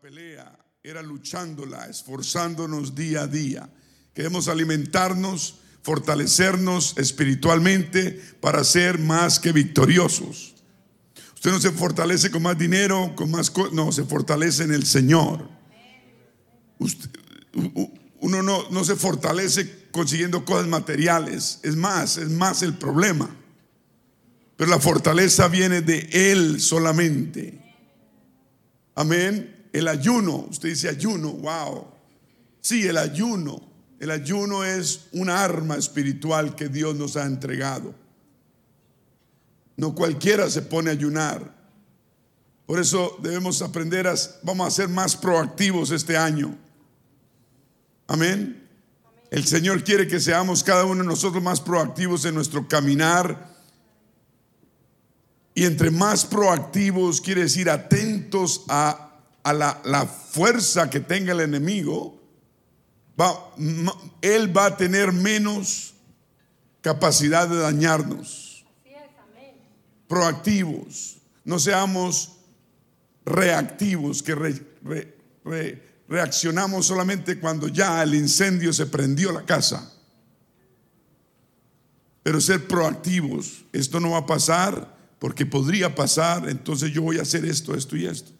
pelea era luchándola, esforzándonos día a día. Queremos alimentarnos, fortalecernos espiritualmente para ser más que victoriosos. Usted no se fortalece con más dinero, con más no, se fortalece en el Señor. uno no, no se fortalece consiguiendo cosas materiales. Es más, es más el problema. Pero la fortaleza viene de Él solamente. Amén. El ayuno, usted dice ayuno, wow. Sí, el ayuno. El ayuno es una arma espiritual que Dios nos ha entregado. No cualquiera se pone a ayunar. Por eso debemos aprender a, vamos a ser más proactivos este año. Amén. El Señor quiere que seamos cada uno de nosotros más proactivos en nuestro caminar. Y entre más proactivos quiere decir atentos a a la, fuerza que tenga el enemigo, va, él va a tener menos capacidad de dañarnos. Proactivos, no seamos reactivos, que reaccionamos solamente cuando ya el incendio se prendió la casa. Pero ser proactivos, esto no va a pasar porque podría pasar, entonces yo voy a hacer esto, esto y esto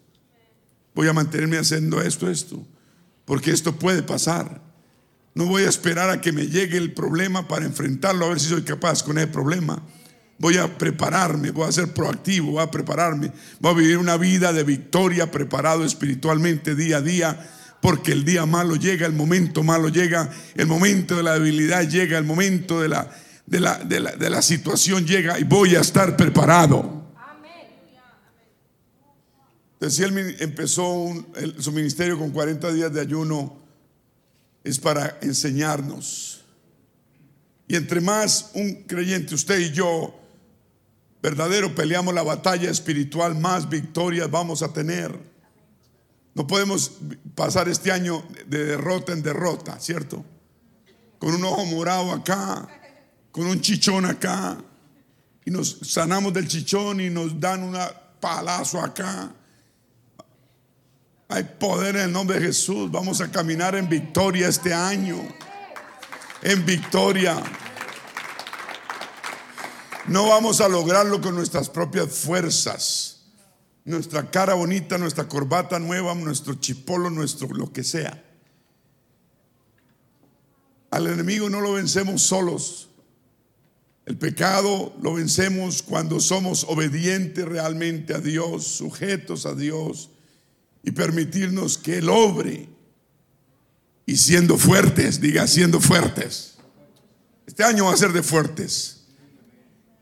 voy a mantenerme haciendo esto, esto, porque esto puede pasar. No voy a esperar a que me llegue el problema para enfrentarlo, a ver si soy capaz con el problema. Voy a prepararme, voy a ser proactivo, voy a prepararme, voy a vivir una vida de victoria, preparado espiritualmente día a día, porque el día malo llega, el momento malo llega, el momento de la debilidad llega, el momento de la, de la, de la, de la situación llega y voy a estar preparado. Si él empezó su ministerio con 40 días de ayuno, es para enseñarnos. Y entre más un creyente, usted y yo, verdadero, peleamos la batalla espiritual, más victorias vamos a tener. No podemos pasar este año de derrota en derrota, ¿cierto? Con un ojo morado acá, con un chichón acá, y nos sanamos del chichón y nos dan un palazo acá hay poder en el nombre de Jesús. Vamos a caminar en victoria este año. En victoria. No vamos a lograrlo con nuestras propias fuerzas. Nuestra cara bonita, nuestra corbata nueva, nuestro chipolo, nuestro lo que sea. Al enemigo no lo vencemos solos. El pecado lo vencemos cuando somos obedientes realmente a Dios, sujetos a Dios y permitirnos que Él obre. Y siendo fuertes, diga, siendo fuertes. Este año va a ser de fuertes.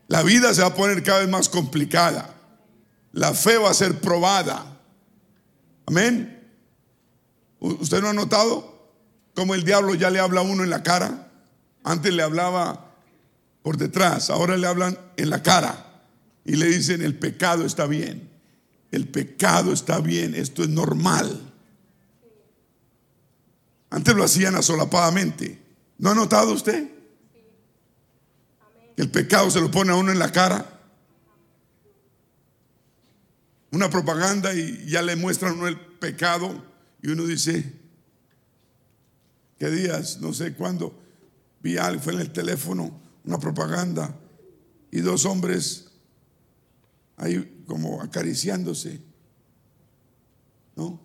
La vida se va a poner cada vez más complicada. La fe va a ser probada. Amén. ¿Usted no ha notado cómo el diablo ya le habla a uno en la cara? Antes le hablaba por detrás, ahora le hablan en la cara y le dicen el pecado está bien el pecado está bien, esto es normal. Antes lo hacían asolapadamente. ¿No ha notado usted? el pecado se lo pone a uno en la cara. Una propaganda y ya le muestran uno el pecado y uno dice, ¿qué días? No sé cuándo. Vi algo, fue en el teléfono, una propaganda y dos hombres ahí como acariciándose. ¿No?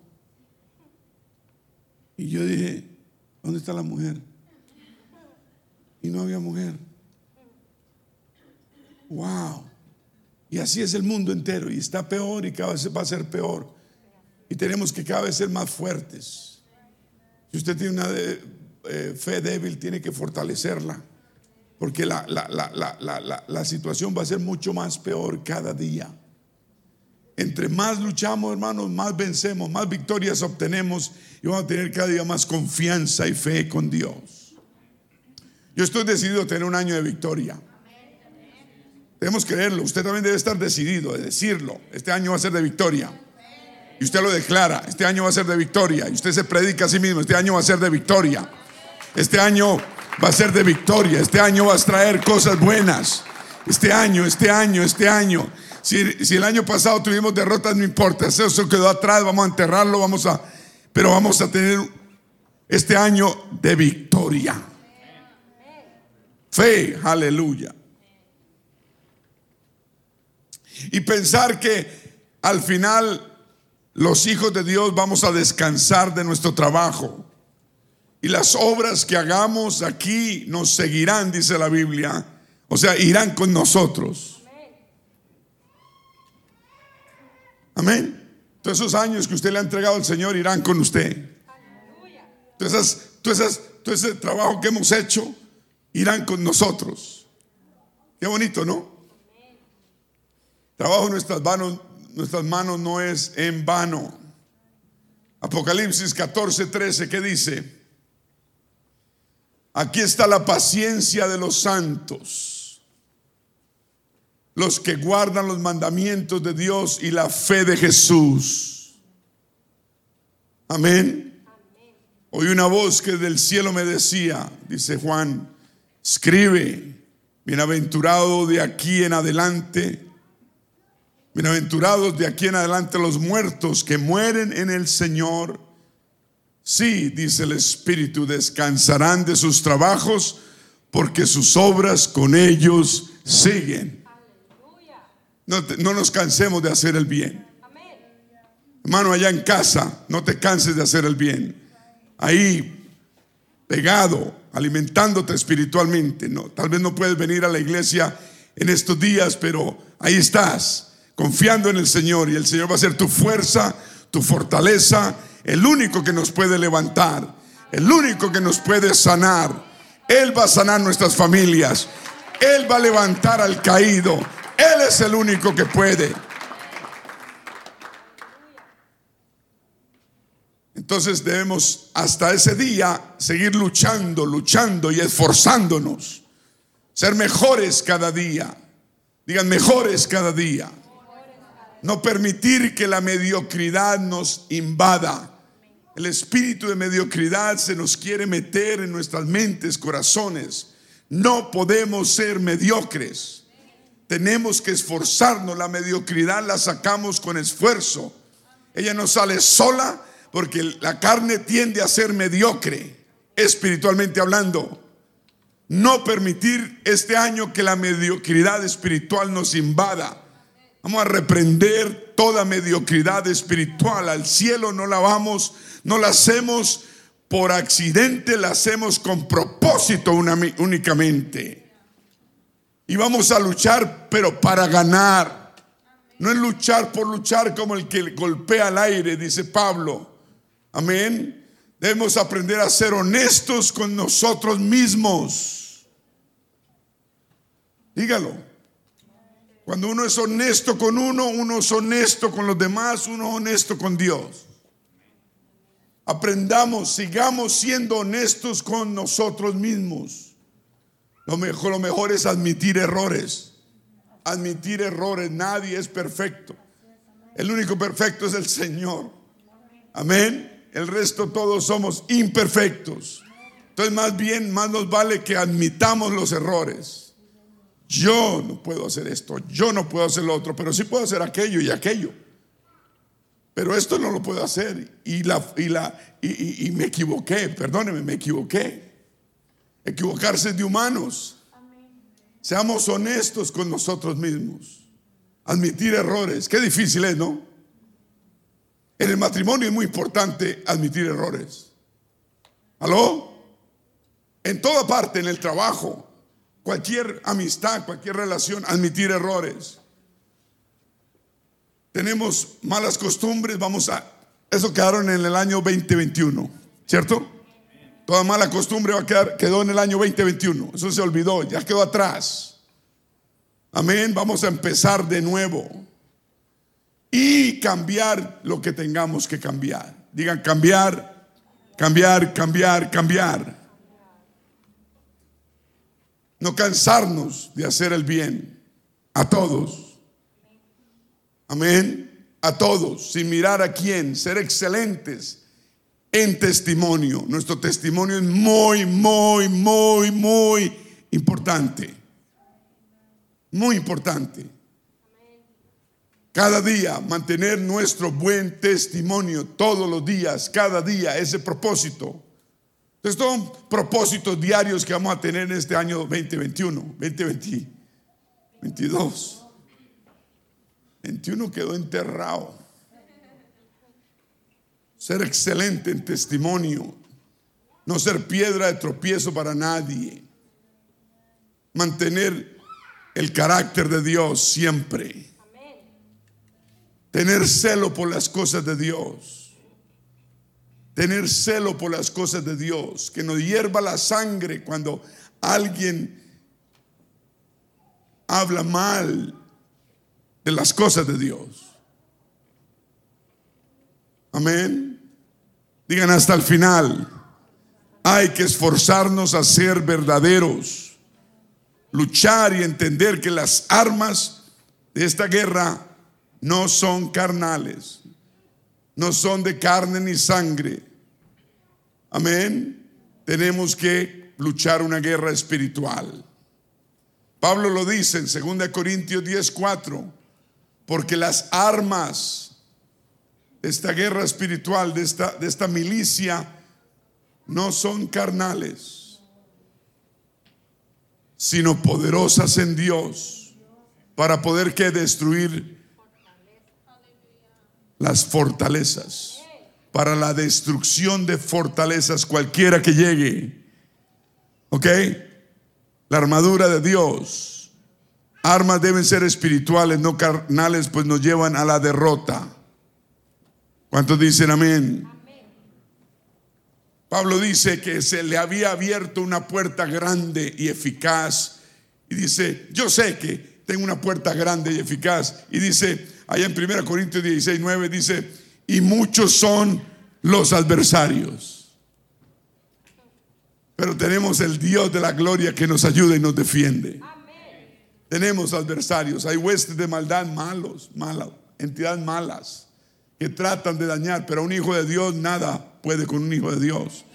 Y yo dije, ¿dónde está la mujer? Y no había mujer. Wow. Y así es el mundo entero. Y está peor y cada vez va a ser peor. Y tenemos que cada vez ser más fuertes. Si usted tiene una eh, fe débil, tiene que fortalecerla. Porque la, la, situación va a ser mucho más peor cada día. Entre más luchamos, hermanos, más vencemos, más victorias obtenemos y vamos a tener cada día más confianza y fe con Dios. Yo estoy decidido a tener un año de victoria. Debemos creerlo. Usted también debe estar decidido de decirlo. Este año va a ser de victoria. Y usted lo declara. Este año va a ser de victoria. Y usted se predica a sí mismo. Este año va a ser de victoria. Este año va a ser de victoria. Este año va a traer cosas buenas. Este año, este año, este año. Si, el año pasado tuvimos derrotas, no importa, eso quedó atrás, vamos a enterrarlo, vamos a, pero vamos a tener este año de victoria. Fe, aleluya. Y pensar que al final los hijos de Dios vamos a descansar de nuestro trabajo. Y las obras que hagamos aquí nos seguirán, dice la Biblia. O sea, irán con nosotros. Amén. Todos esos años que usted le ha entregado al Señor irán con usted. todo ese trabajo que hemos hecho irán con nosotros. Qué bonito, ¿no? Trabajo en nuestras manos, nuestras manos no es en vano. Apocalipsis 14, 13, ¿qué dice? Aquí está la paciencia de los santos, los que guardan los mandamientos de Dios y la fe de Jesús. Amén. Oí una voz que del cielo me decía, dice Juan, escribe, bienaventurado de aquí en adelante Bienaventurados de aquí en adelante los muertos que mueren en el Señor. Sí, dice el Espíritu, descansarán de sus trabajos porque sus obras con ellos siguen. No, no nos cansemos de hacer el bien. Hermano, allá en casa, no te canses de hacer el bien. Ahí, pegado, alimentándote espiritualmente. No, tal vez no puedes venir a la iglesia en estos días, pero ahí estás confiando en el Señor y el Señor va a ser tu fuerza, tu fortaleza, el único que nos puede levantar, el único que nos puede sanar. Él va a sanar nuestras familias, Él va a levantar al caído, Él es el único que puede. Entonces debemos hasta ese día seguir luchando, luchando y esforzándonos, ser mejores cada día. Digan mejores cada día. No permitir que la mediocridad nos invada. El espíritu de mediocridad se nos quiere meter en nuestras mentes, corazones. No podemos ser mediocres. Tenemos que esforzarnos. La mediocridad la sacamos con esfuerzo. Ella no sale sola porque la carne tiende a ser mediocre, espiritualmente hablando. No permitir este año que la mediocridad espiritual nos invada. Vamos a reprender toda mediocridad espiritual. Al cielo no la vamos, no la hacemos por accidente, la hacemos con propósito únicamente. Y vamos a luchar, pero para ganar. No es luchar por luchar como el que golpea al aire, dice Pablo. Amén. Debemos aprender a ser honestos con nosotros mismos. Dígalo. Cuando uno es honesto con uno, uno es honesto con los demás, uno es honesto con Dios. Aprendamos, sigamos siendo honestos con nosotros mismos. Lo mejor, lo mejor es admitir errores. Admitir errores. Nadie es perfecto. El único perfecto es el Señor. Amén. El resto todos somos imperfectos. Entonces más bien, más nos vale que admitamos los errores. Yo no puedo hacer esto, yo no puedo hacer lo otro, pero sí puedo hacer aquello y aquello. Pero esto no lo puedo hacer y, la, y, la, y, me equivoqué, perdóneme, me equivoqué. Equivocarse de humanos. Seamos honestos con nosotros mismos. Admitir errores. Qué difícil es, ¿no? En el matrimonio es muy importante admitir errores. ¿Aló? En toda parte, en el trabajo, cualquier amistad, cualquier relación, admitir errores. Tenemos malas costumbres, vamos a... Eso quedaron en el año 2021, ¿cierto? Toda mala costumbre va a quedar, quedó en el año 2021. Eso se olvidó, ya quedó atrás. Amén. Vamos a empezar de nuevo. Y cambiar lo que tengamos que cambiar. Digan cambiar, cambiar, cambiar, cambiar. No cansarnos de hacer el bien a todos. Amén. A todos, sin mirar a quién, ser excelentes en testimonio. Nuestro testimonio es muy, muy, muy, muy importante. Muy importante. Cada día mantener nuestro buen testimonio todos los días, cada día, ese propósito. Entonces son propósitos diarios que vamos a tener en este año 2021, 2022. 21 quedó enterrado. Ser excelente en testimonio, no ser piedra de tropiezo para nadie. Mantener el carácter de Dios siempre. Tener celo por las cosas de Dios. Tener celo por las cosas de Dios. Que nos hierva la sangre cuando alguien habla mal de las cosas de Dios. Amén. Digan hasta el final. Hay que esforzarnos a ser verdaderos. Luchar y entender que las armas de esta guerra no son carnales, no son de carne ni sangre. Amén. Tenemos que luchar una guerra espiritual. Pablo lo dice en 2 Corintios 10:4, porque las armas esta guerra espiritual, de esta, de esta milicia, no son carnales, sino poderosas en Dios para poder que destruir las fortalezas, para la destrucción de fortalezas cualquiera que llegue. ¿Ok? La armadura de Dios. Armas deben ser espirituales, no carnales, pues nos llevan a la derrota. ¿Cuántos dicen amén? Pablo dice que se le había abierto una puerta grande y eficaz. Y dice, yo sé que tengo una puerta grande y eficaz. Y dice, allá en 1 Corintios 16, 9 dice, y muchos son los adversarios. Pero tenemos el Dios de la gloria que nos ayuda y nos defiende. Tenemos adversarios, hay huestes de maldad malos, malas, entidades malas que tratan de dañar, pero un hijo de Dios nada puede con un hijo de Dios.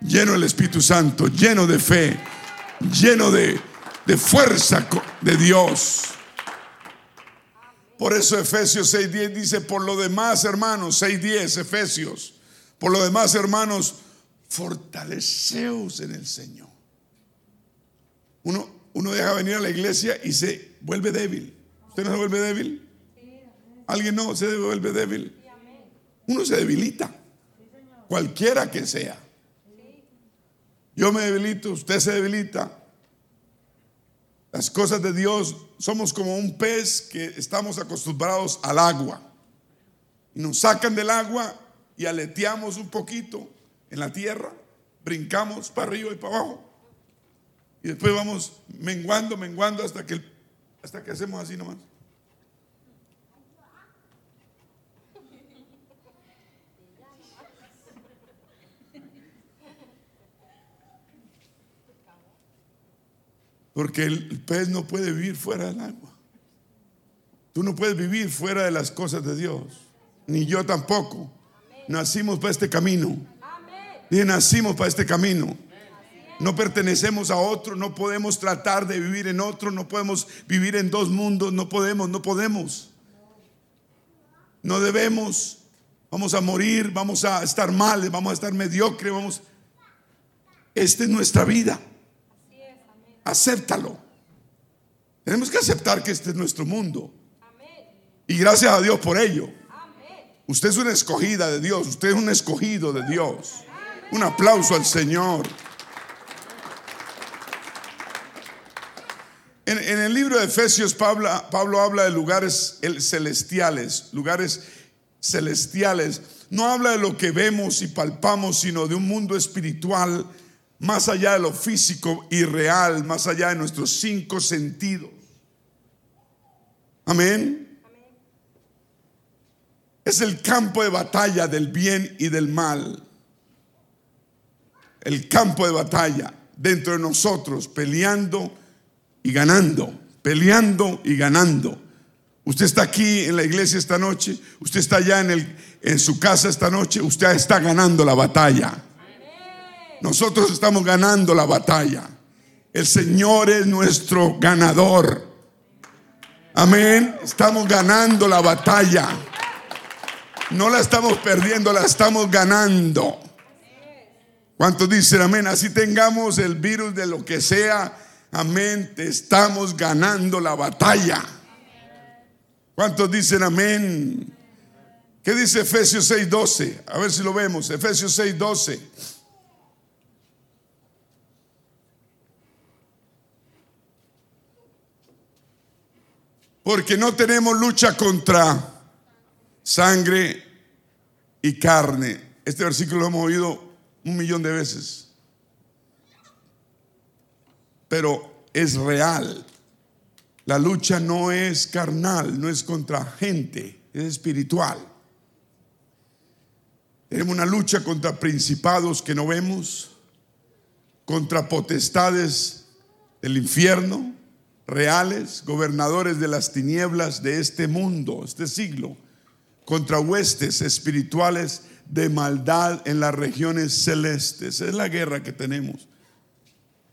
Lleno del Espíritu Santo, lleno de fe, lleno de, de fuerza de Dios. Por eso Efesios 6:10 dice, por lo demás hermanos, 6:10 Efesios, por lo demás hermanos, fortaleceos en el Señor. Uno, uno deja venir a la iglesia y se vuelve débil. ¿Usted no se vuelve débil? ¿Alguien no se vuelve débil? Uno se debilita, cualquiera que sea. Yo me debilito, usted se debilita, las cosas de Dios somos como un pez que estamos acostumbrados al agua. Y nos sacan del agua y aleteamos un poquito en la tierra, brincamos para arriba y para abajo. Y después vamos menguando, menguando hasta que, hasta que hacemos así nomás. Porque el pez no puede vivir fuera del agua. Tú no puedes vivir fuera de las cosas de Dios. Ni yo tampoco. Nacimos para este camino. Y nacimos para este camino. No pertenecemos a otro, no podemos tratar de vivir en otro, no podemos vivir en dos mundos, no podemos, no podemos. No debemos, vamos a morir, vamos a estar mal, vamos a estar mediocre, vamos. Esta es nuestra vida acéptalo. Tenemos que aceptar que este es nuestro mundo. Y gracias a Dios por ello. Usted es una escogida de Dios, usted es un escogido de Dios. Un aplauso al Señor. En, el libro de Efesios, Pablo, Pablo habla de lugares celestiales, lugares celestiales. No habla de lo que vemos y palpamos, sino de un mundo espiritual más allá de lo físico y real, más allá de nuestros cinco sentidos. Amén. Es el campo de batalla del bien y del mal. El campo de batalla dentro de nosotros, peleando y ganando, peleando y ganando. Usted está aquí en la iglesia esta noche, usted está allá en, el, en su casa esta noche, usted está ganando la batalla. Nosotros estamos ganando la batalla. El Señor es nuestro ganador. Amén. Estamos ganando la batalla. No la estamos perdiendo, la estamos ganando. ¿Cuántos dicen amén? Así tengamos el virus de lo que sea. Amén. Estamos ganando la batalla. ¿Cuántos dicen amén? ¿Qué dice Efesios 6:12? A ver si lo vemos. Efesios 6:12. Porque no tenemos lucha contra sangre y carne. Este versículo lo hemos oído un millón de veces. Pero es real. La lucha no es carnal, no es contra gente, es espiritual. Tenemos una lucha contra principados que no vemos, contra potestades del infierno, reales, gobernadores de las tinieblas de este mundo, este siglo, contra huestes espirituales de maldad en las regiones celestes. Es la guerra que tenemos.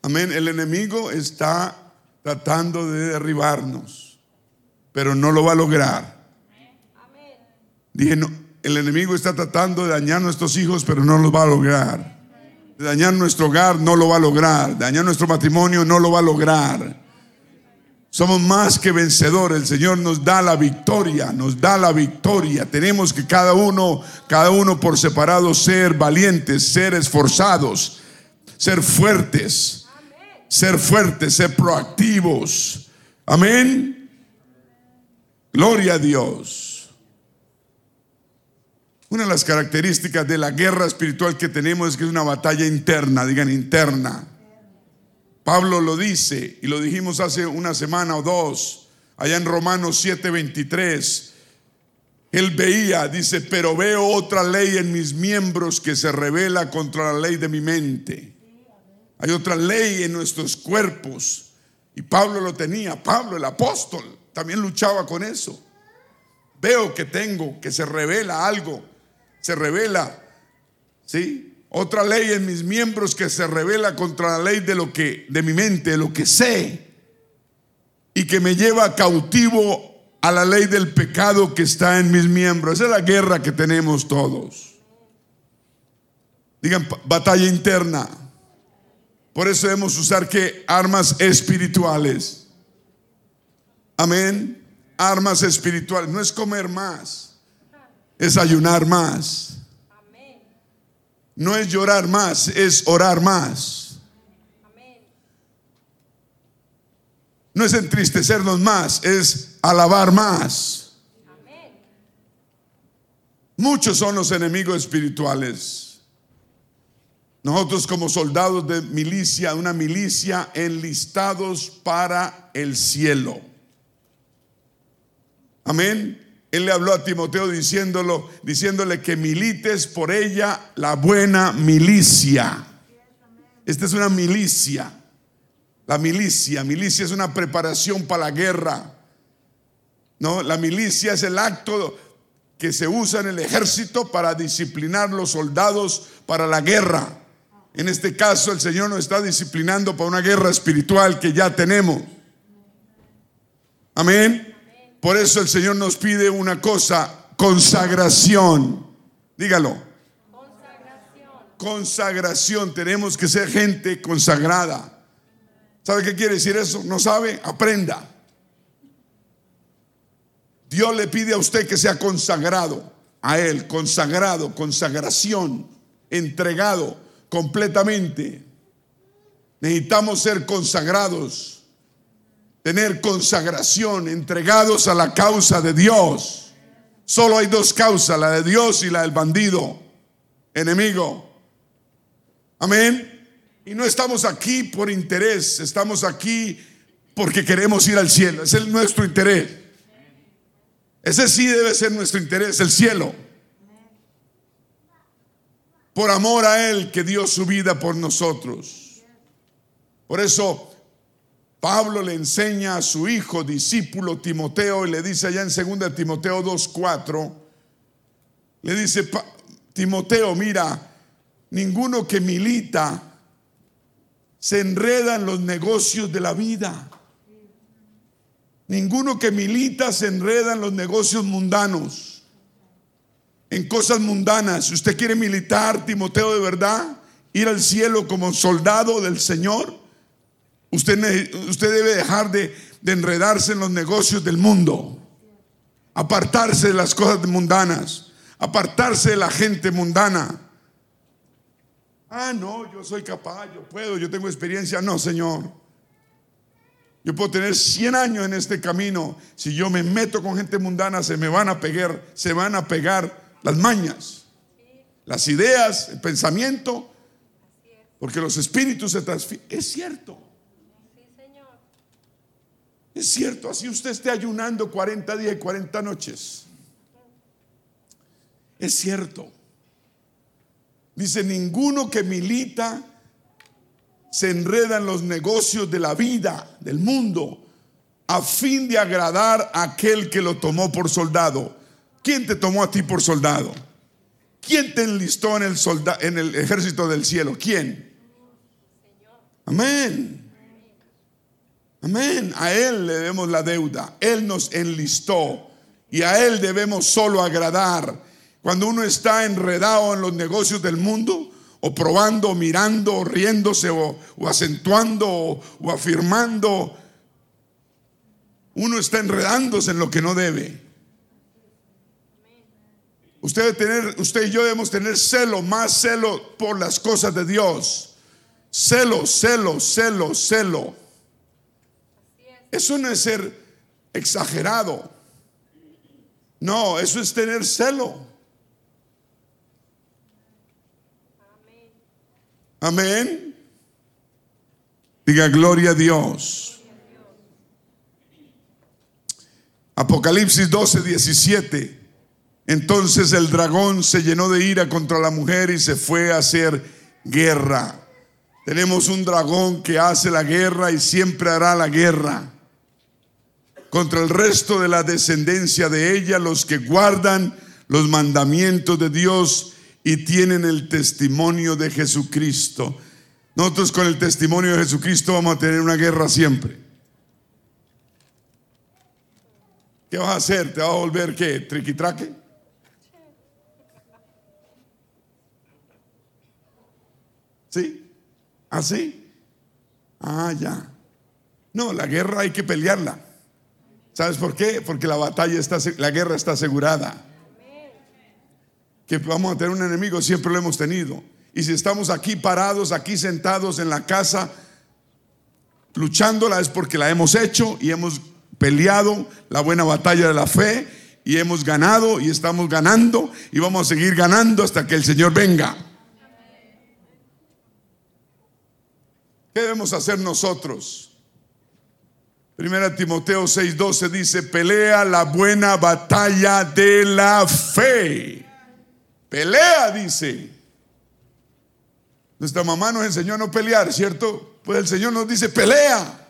Amén. El enemigo está tratando de derribarnos, pero no lo va a lograr. Dije, no, el enemigo está tratando de dañar nuestros hijos, pero no lo va a lograr. De dañar nuestro hogar, no lo va a lograr. De dañar nuestro matrimonio, no lo va a lograr. Somos más que vencedores. El Señor nos da la victoria, nos da la victoria. Tenemos que cada uno, cada uno por separado ser valientes, ser esforzados, ser fuertes, ser fuertes, ser proactivos. Amén. Gloria a Dios. Una de las características de la guerra espiritual que tenemos es que es una batalla interna, digan interna. Pablo lo dice y lo dijimos hace una semana o dos, allá en Romanos 7:23. Él veía, dice, pero veo otra ley en mis miembros que se revela contra la ley de mi mente. Hay otra ley en nuestros cuerpos. Y Pablo lo tenía, Pablo el apóstol, también luchaba con eso. Veo que tengo, que se revela algo, se revela, ¿sí? Otra ley en mis miembros que se revela contra la ley de lo que de mi mente, de lo que sé y que me lleva cautivo a la ley del pecado que está en mis miembros. Esa es la guerra que tenemos todos. Digan batalla interna. Por eso debemos usar que armas espirituales. Amén. Armas espirituales. No es comer más, es ayunar más no es llorar más, es orar más. No es entristecernos más, es alabar más. Muchos son los enemigos espirituales. Nosotros como soldados de milicia, una milicia enlistados para el cielo. Amén. Él le habló a Timoteo diciéndolo, diciéndole que milites por ella la buena milicia. Esta es una milicia. La milicia, milicia es una preparación para la guerra. No, la milicia es el acto que se usa en el ejército para disciplinar los soldados para la guerra. En este caso, el Señor nos está disciplinando para una guerra espiritual que ya tenemos. Amén. Por eso el Señor nos pide una cosa, consagración. Dígalo. Consagración. Consagración. Tenemos que ser gente consagrada. ¿Sabe qué quiere decir eso? ¿No sabe? Aprenda. Dios le pide a usted que sea consagrado a Él, consagrado, consagración, entregado completamente. Necesitamos ser consagrados tener consagración, entregados a la causa de Dios. Solo hay dos causas, la de Dios y la del bandido, enemigo. Amén. Y no estamos aquí por interés, estamos aquí porque queremos ir al cielo. Ese es nuestro interés. Ese sí debe ser nuestro interés, el cielo. Por amor a Él que dio su vida por nosotros. Por eso Pablo le enseña a su hijo discípulo Timoteo y le dice allá en 2 Timoteo 2.4, le dice, Timoteo, mira, ninguno que milita se enreda en los negocios de la vida. Ninguno que milita se enreda en los negocios mundanos, en cosas mundanas. Si usted quiere militar, Timoteo, de verdad, ir al cielo como soldado del Señor, usted, debe dejar de, de enredarse en los negocios del mundo, apartarse de las cosas mundanas, apartarse de la gente mundana. Ah, no, yo soy capaz, yo puedo, yo tengo experiencia. No, Señor. Yo puedo tener 100 años en este camino. Si yo me meto con gente mundana, se me van a pegar, se van a pegar las mañas, las ideas, el pensamiento, porque los espíritus se transfieren. Es cierto. Es cierto, así usted esté ayunando 40 días y 40 noches. Es cierto. Dice, ninguno que milita se enreda en los negocios de la vida, del mundo, a fin de agradar a aquel que lo tomó por soldado. ¿Quién te tomó a ti por soldado? ¿Quién te enlistó en el, en el ejército del cielo? ¿Quién? Amén. Amén. A Él le debemos la deuda. Él nos enlistó y a Él debemos solo agradar. Cuando uno está enredado en los negocios del mundo, o probando, o mirando, o riéndose, o, acentuando, o, afirmando. Uno está enredándose en lo que no debe. Usted, tener, usted y yo debemos tener celo, más celo por las cosas de Dios. Celo, celo, celo, celo. Eso no es ser exagerado. No, eso es tener celo. Amén. Diga gloria a Dios. Apocalipsis 12, 17. Entonces el dragón se llenó de ira contra la mujer y se fue a hacer guerra. Tenemos un dragón que hace la guerra y siempre hará la guerra contra el resto de la descendencia de ella, los que guardan los mandamientos de Dios y tienen el testimonio de Jesucristo. Nosotros con el testimonio de Jesucristo vamos a tener una guerra siempre. ¿Qué vas a hacer? ¿Te vas a volver qué? ¿Triquitraque? ¿Sí? ¿Así? ¿Ah, ah, ya. No, la guerra hay que pelearla. ¿Sabes por qué? Porque la batalla está, la guerra está asegurada que vamos a tener un enemigo, siempre lo hemos tenido. Y si estamos aquí parados, aquí sentados en la casa, luchándola es porque la hemos hecho y hemos peleado la buena batalla de la fe y hemos ganado y estamos ganando y vamos a seguir ganando hasta que el Señor venga. ¿Qué debemos hacer nosotros? Primera Timoteo 6:12 dice, pelea la buena batalla de la fe. Pelea, dice. Nuestra mamá nos enseñó a no pelear, ¿cierto? Pues el Señor nos dice, pelea.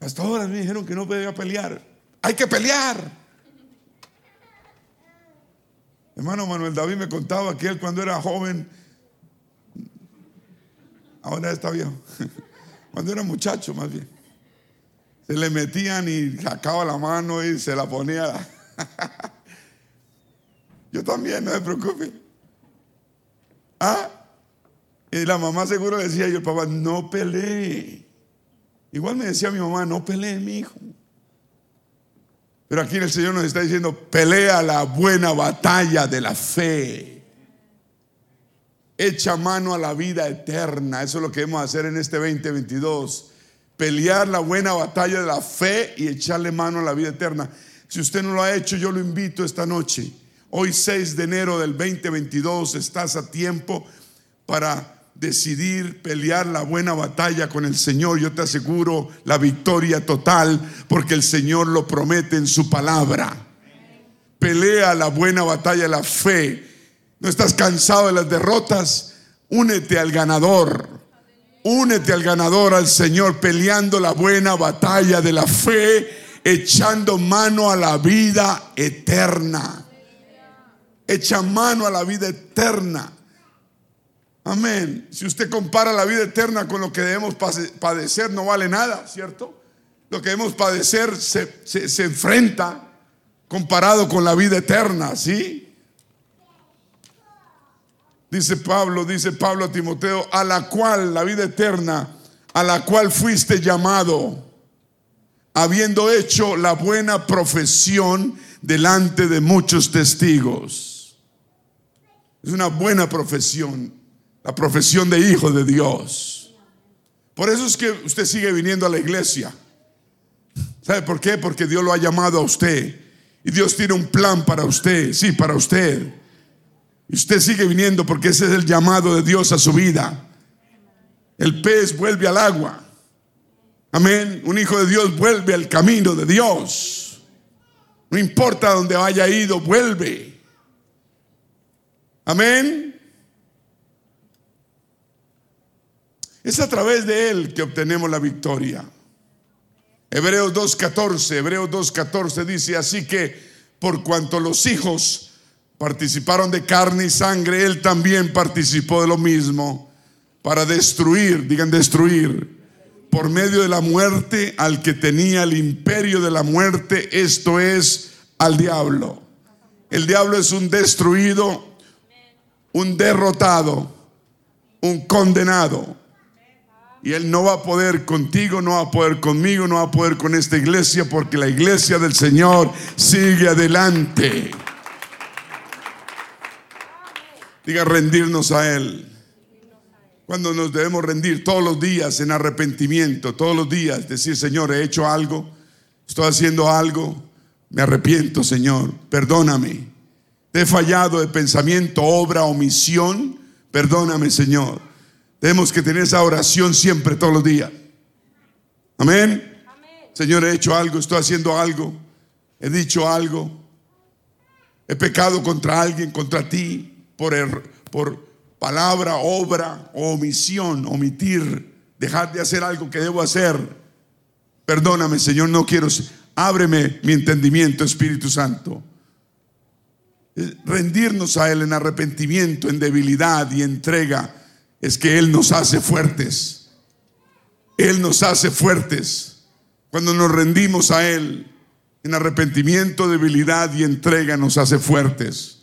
Hasta ahora me dijeron que no podía pelear. Hay que pelear. Hermano Manuel David me contaba que él cuando era joven, ahora está viejo, cuando era muchacho más bien, se le metían y sacaba la mano y se la ponía. Yo también, no se preocupe. Ah, y la mamá seguro decía, yo el papá, no pelee. Igual me decía mi mamá, no pelee, mi hijo. Pero aquí el Señor nos está diciendo, pelea la buena batalla de la fe. Echa mano a la vida eterna. Eso es lo que debemos hacer en este 2022. Pelear la buena batalla de la fe y echarle mano a la vida eterna. Si usted no lo ha hecho, yo lo invito esta noche Hoy 6 de enero del 2022 estás a tiempo para decidir pelear la buena batalla con el Señor. Yo te aseguro la victoria total porque el Señor lo promete en su palabra. Pelea la buena batalla de la fe. No estás cansado de las derrotas. Únete al ganador. Únete al ganador, al Señor, peleando la buena batalla de la fe, echando mano a la vida eterna echa mano a la vida eterna. Amén. Si usted compara la vida eterna con lo que debemos padecer, no vale nada, ¿cierto? Lo que debemos padecer se, se, se enfrenta comparado con la vida eterna, ¿sí? Dice Pablo, dice Pablo a Timoteo, a la cual, la vida eterna, a la cual fuiste llamado, habiendo hecho la buena profesión delante de muchos testigos. Es una buena profesión, la profesión de hijo de Dios. Por eso es que usted sigue viniendo a la iglesia. ¿Sabe por qué? Porque Dios lo ha llamado a usted. Y Dios tiene un plan para usted, sí, para usted. Y usted sigue viniendo porque ese es el llamado de Dios a su vida. El pez vuelve al agua. Amén. Un hijo de Dios vuelve al camino de Dios. No importa dónde haya ido, vuelve. Amén. Es a través de Él que obtenemos la victoria. Hebreos 2.14, Hebreos 2.14 dice, así que por cuanto los hijos participaron de carne y sangre, Él también participó de lo mismo para destruir, digan destruir, por medio de la muerte al que tenía el imperio de la muerte, esto es al diablo. El diablo es un destruido, un derrotado, un condenado. Y Él no va a poder contigo, no va a poder conmigo, no va a poder con esta iglesia, porque la iglesia del Señor sigue adelante. Diga rendirnos a Él. Cuando nos debemos rendir todos los días en arrepentimiento, todos los días, decir, Señor, he hecho algo, estoy haciendo algo, me arrepiento, Señor, perdóname. Te he fallado de pensamiento, obra, omisión, perdóname, Señor. Tenemos que tener esa oración siempre, todos los días. Amén. Señor, he hecho algo, estoy haciendo algo, he dicho algo, he pecado contra alguien, contra ti, por, palabra, obra omisión, omitir, dejar de hacer algo que debo hacer. Perdóname, Señor, no quiero. Ábreme mi entendimiento, Espíritu Santo. Eh, rendirnos a Él en arrepentimiento, en debilidad y entrega, es que Él nos hace fuertes. Él nos hace fuertes. Cuando nos rendimos a Él en arrepentimiento, debilidad y entrega, nos hace fuertes.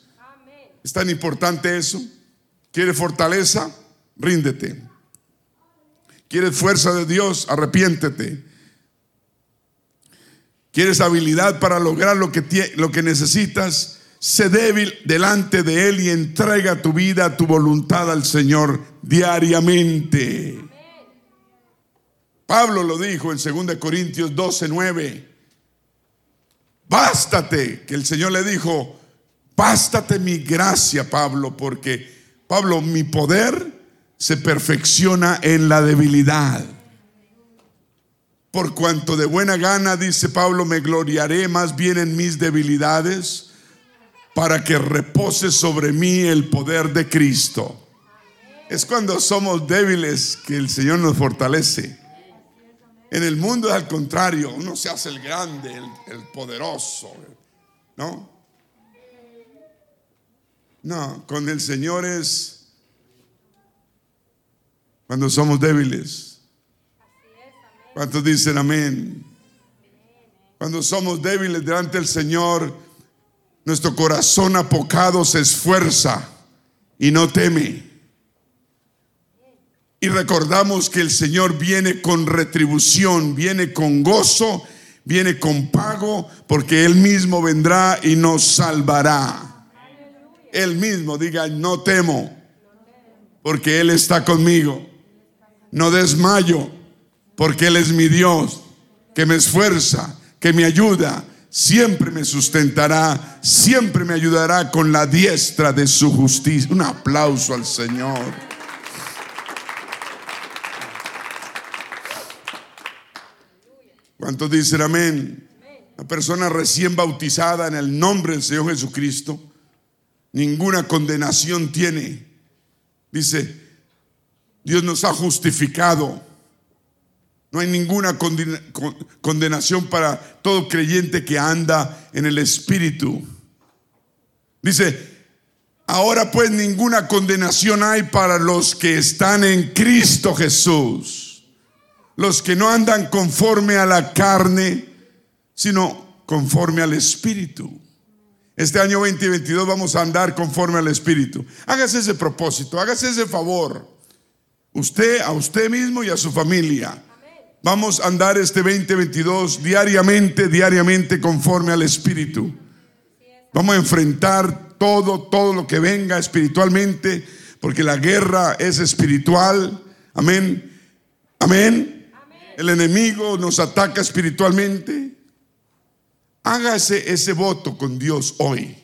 Es tan importante eso. ¿Quieres fortaleza? Ríndete. ¿Quieres fuerza de Dios? Arrepiéntete. ¿Quieres habilidad para lograr lo que, lo que necesitas? Sé débil delante de Él y entrega tu vida, tu voluntad al Señor diariamente. Pablo lo dijo en 2 Corintios 12, 9. Bástate, que el Señor le dijo, Bástate mi gracia, Pablo, porque, Pablo, mi poder se perfecciona en la debilidad. Por cuanto de buena gana, dice Pablo, me gloriaré más bien en mis debilidades, para que repose sobre mí el poder de Cristo. Es cuando somos débiles que el Señor nos fortalece. En el mundo es al contrario, uno se hace el grande, el, el poderoso, ¿no? No, con el Señor es cuando somos débiles. ¿Cuántos dicen amén? Cuando somos débiles delante del Señor, nuestro corazón apocado se esfuerza y no teme. Y recordamos que el Señor viene con retribución, viene con gozo, viene con pago, porque Él mismo vendrá y nos salvará. Él mismo diga, no temo, porque Él está conmigo. No desmayo, porque Él es mi Dios, que me esfuerza, que me ayuda, siempre me sustentará, siempre me ayudará con la diestra de su justicia. Un aplauso al Señor. ¿Cuántos dicen amén? La persona recién bautizada en el nombre del Señor Jesucristo ninguna condenación tiene. Dice, Dios nos ha justificado. No hay ninguna condenación para todo creyente que anda en el Espíritu. Dice, ahora pues ninguna condenación hay para los que están en Cristo Jesús. los que no andan conforme a la carne, sino conforme al Espíritu. Este año 2022 vamos a andar conforme al Espíritu. Hágase ese propósito, hágase ese favor. Usted, a usted mismo y a su familia. Vamos a andar este 2022 diariamente, diariamente conforme al Espíritu. Vamos a enfrentar todo, todo lo que venga espiritualmente, porque la guerra es espiritual. Amén. Amén. El enemigo nos ataca espiritualmente. Hágase ese voto con Dios hoy.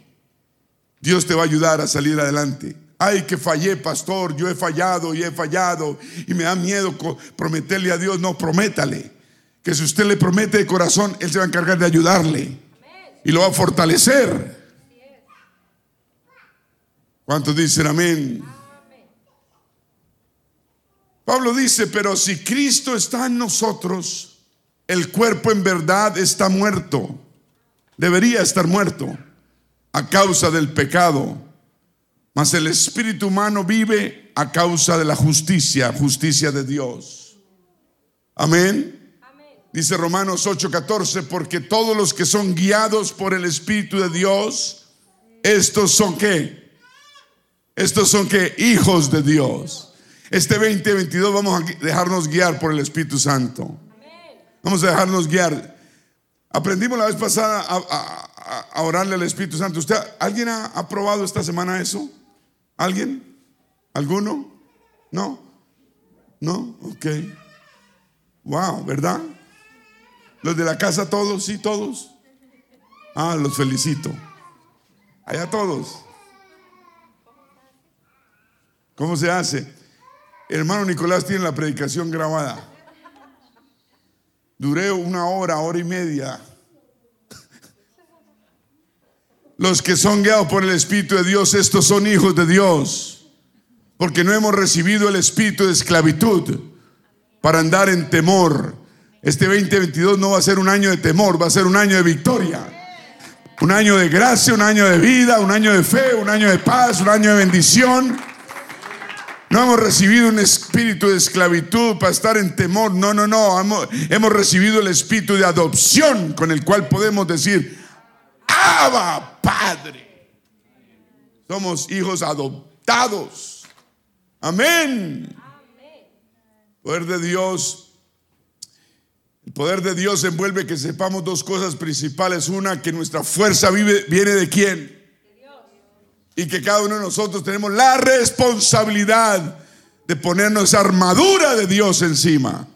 Dios te va a ayudar a salir adelante. Ay, que fallé, pastor, yo he fallado y he fallado y me da miedo prometerle a Dios. No, prométale. Que si usted le promete de corazón, Él se va a encargar de ayudarle y lo va a fortalecer. ¿Cuántos dicen amén? Pablo dice, pero si Cristo está en nosotros, el cuerpo en verdad está muerto debería estar muerto a causa del pecado, mas el espíritu humano vive a causa de la justicia, justicia de Dios. Amén. Dice Romanos 8:14, porque todos los que son guiados por el Espíritu de Dios, estos son qué? Estos son qué? Hijos de Dios. Este 2022 vamos a dejarnos guiar por el Espíritu Santo. Vamos a dejarnos guiar. Aprendimos la vez pasada a, orarle al Espíritu Santo. ¿Usted, ¿Alguien ha, probado esta semana eso? ¿Alguien? ¿Alguno? ¿No? ¿No? Ok. Wow, ¿verdad? Los de la casa todos, sí, todos. Ah, los felicito. Allá todos. ¿Cómo se hace? hermano Nicolás tiene la predicación grabada. Duré una hora, hora y media. Los que son guiados por el Espíritu de Dios, estos son hijos de Dios. Porque no hemos recibido el espíritu de esclavitud para andar en temor. Este 2022 no va a ser un año de temor, va a ser un año de victoria. Un año de gracia, un año de vida, un año de fe, un año de paz, un año de bendición. No hemos recibido un espíritu de esclavitud para estar en temor. No, no, no. Hemos, recibido el espíritu de adopción con el cual podemos decir, Abba, Padre. Somos hijos adoptados. Amén. Poder de Dios. El poder de Dios envuelve que sepamos dos cosas principales. Una, que nuestra fuerza vive, viene de quién? Y que cada uno de nosotros tenemos la responsabilidad de ponernos esa armadura de Dios encima.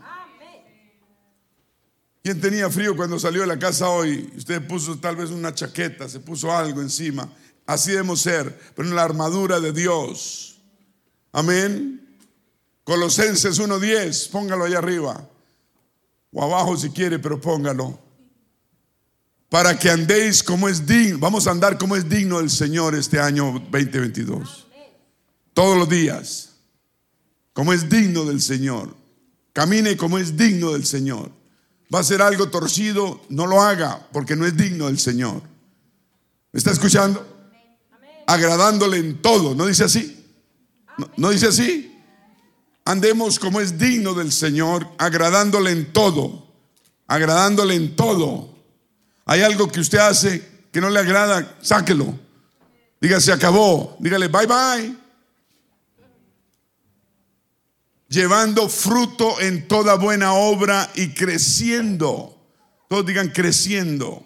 ¿Quién tenía frío cuando salió de la casa hoy? Usted puso tal vez una chaqueta, se puso algo encima. Así debemos ser, pero la armadura de Dios. Amén. Colosenses 1.10, póngalo allá arriba. O abajo si quiere, pero póngalo para que andéis como es digno. Vamos a andar como es digno del Señor este año 2022. Todos los días. Como es digno del Señor. Camine como es digno del Señor. Va a ser algo torcido, no lo haga porque no es digno del Señor. ¿Me está escuchando? Agradándole en todo. ¿No dice así? ¿No, ¿No dice así? Andemos como es digno del Señor, agradándole en todo. Agradándole en todo hay algo que usted hace que no le agrada, sáquelo. Diga, se acabó. Dígale, bye bye. Llevando fruto en toda buena obra y creciendo. Todos digan creciendo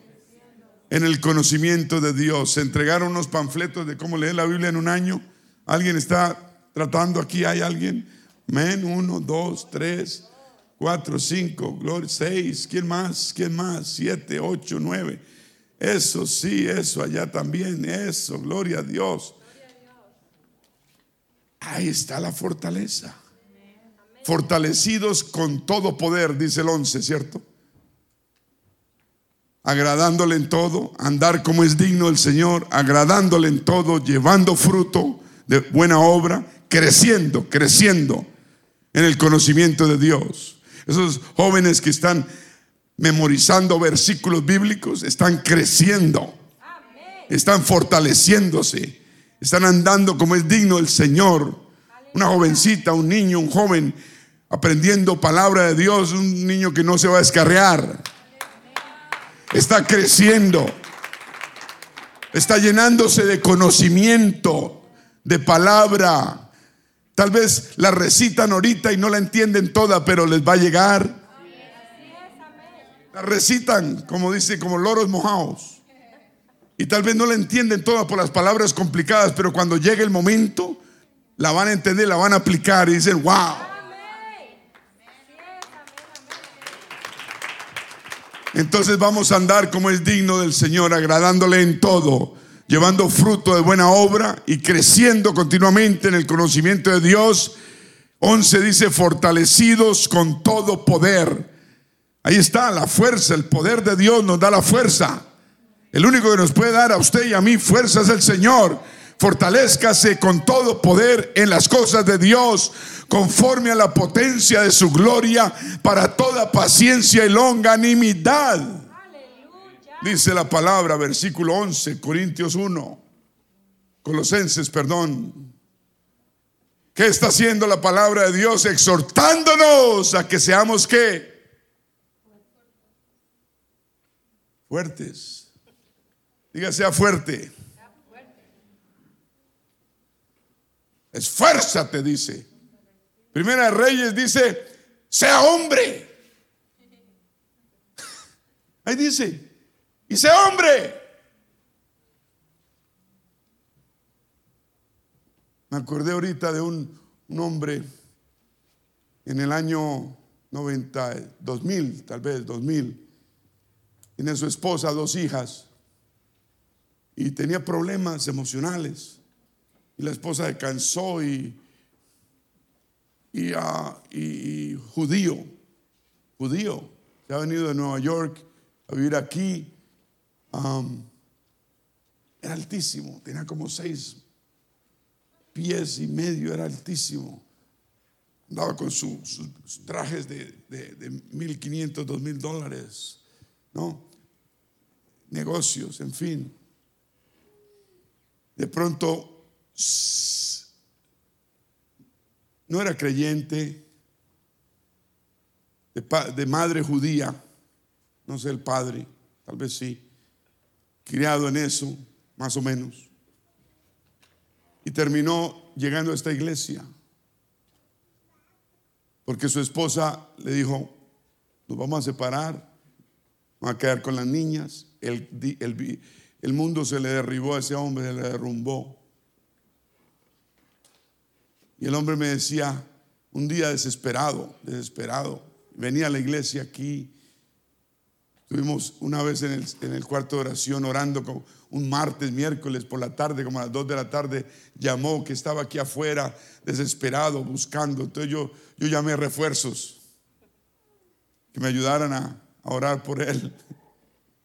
en el conocimiento de Dios. Se entregaron unos panfletos de cómo leer la Biblia en un año. ¿Alguien está tratando aquí? ¿Hay alguien? Men, uno, dos, tres cuatro, cinco, gloria, seis, ¿quién más? ¿Quién más? Siete, ocho, nueve. Eso sí, eso allá también, eso, gloria a Dios. Ahí está la fortaleza. Fortalecidos con todo poder, dice el once, ¿cierto? Agradándole en todo, andar como es digno el Señor, agradándole en todo, llevando fruto de buena obra, creciendo, creciendo en el conocimiento de Dios. Esos jóvenes que están memorizando versículos bíblicos están creciendo, están fortaleciéndose, están andando como es digno el Señor. Una jovencita, un niño, un joven, aprendiendo palabra de Dios, un niño que no se va a descarrear. Está creciendo. Está llenándose de conocimiento, de palabra. Tal vez la recitan ahorita y no la entienden toda, pero les va a llegar. La recitan, como dice, como loros mojados. Y tal vez no la entienden toda por las palabras complicadas, pero cuando llegue el momento, la van a entender, la van a aplicar y dicen, wow. Entonces vamos a andar como es digno del Señor, agradándole en todo, llevando fruto de buena obra y creciendo continuamente en el conocimiento de Dios. 11 dice, fortalecidos con todo poder. Ahí está la fuerza, el poder de Dios nos da la fuerza. El único que nos puede dar a usted y a mí fuerza es el Señor. Fortalezcase con todo poder en las cosas de Dios, conforme a la potencia de su gloria, para toda paciencia y longanimidad. Dice la palabra, versículo 11, Corintios 1, Colosenses, perdón. ¿Qué está haciendo la palabra de Dios? Exhortándonos a que seamos qué? Fuertes. Diga, sea fuerte. Esfuérzate, dice. Primera de Reyes dice, sea hombre. Ahí dice, y sea hombre. Me acordé ahorita de un, hombre en el año 90, 2000, tal vez 2000. Tiene su esposa, dos hijas, y tenía problemas emocionales. Y la esposa se cansó y, y, ah, judío, judío, se ha venido de Nueva York a vivir aquí. Era altísimo, tenía como seis pies y medio, era altísimo. Andaba con sus trajes de, de, de 1.500, 2.000 dólares, ¿no? Negocios, en fin. De pronto no era creyente, de, madre judía, no sé el padre, tal vez sí, criado en eso, más o menos. Y terminó llegando a esta iglesia, porque su esposa le dijo, nos vamos a separar, vamos a quedar con las niñas, el, el, mundo se le derribó a ese hombre, se le derrumbó. Y el hombre me decía, un día desesperado, desesperado, venía a la iglesia aquí. Estuvimos una vez en el, cuarto de oración orando como un martes, miércoles por la tarde, como a las dos de la tarde, llamó que estaba aquí afuera, desesperado, buscando. Entonces yo, yo llamé refuerzos que me ayudaran a, a orar por él.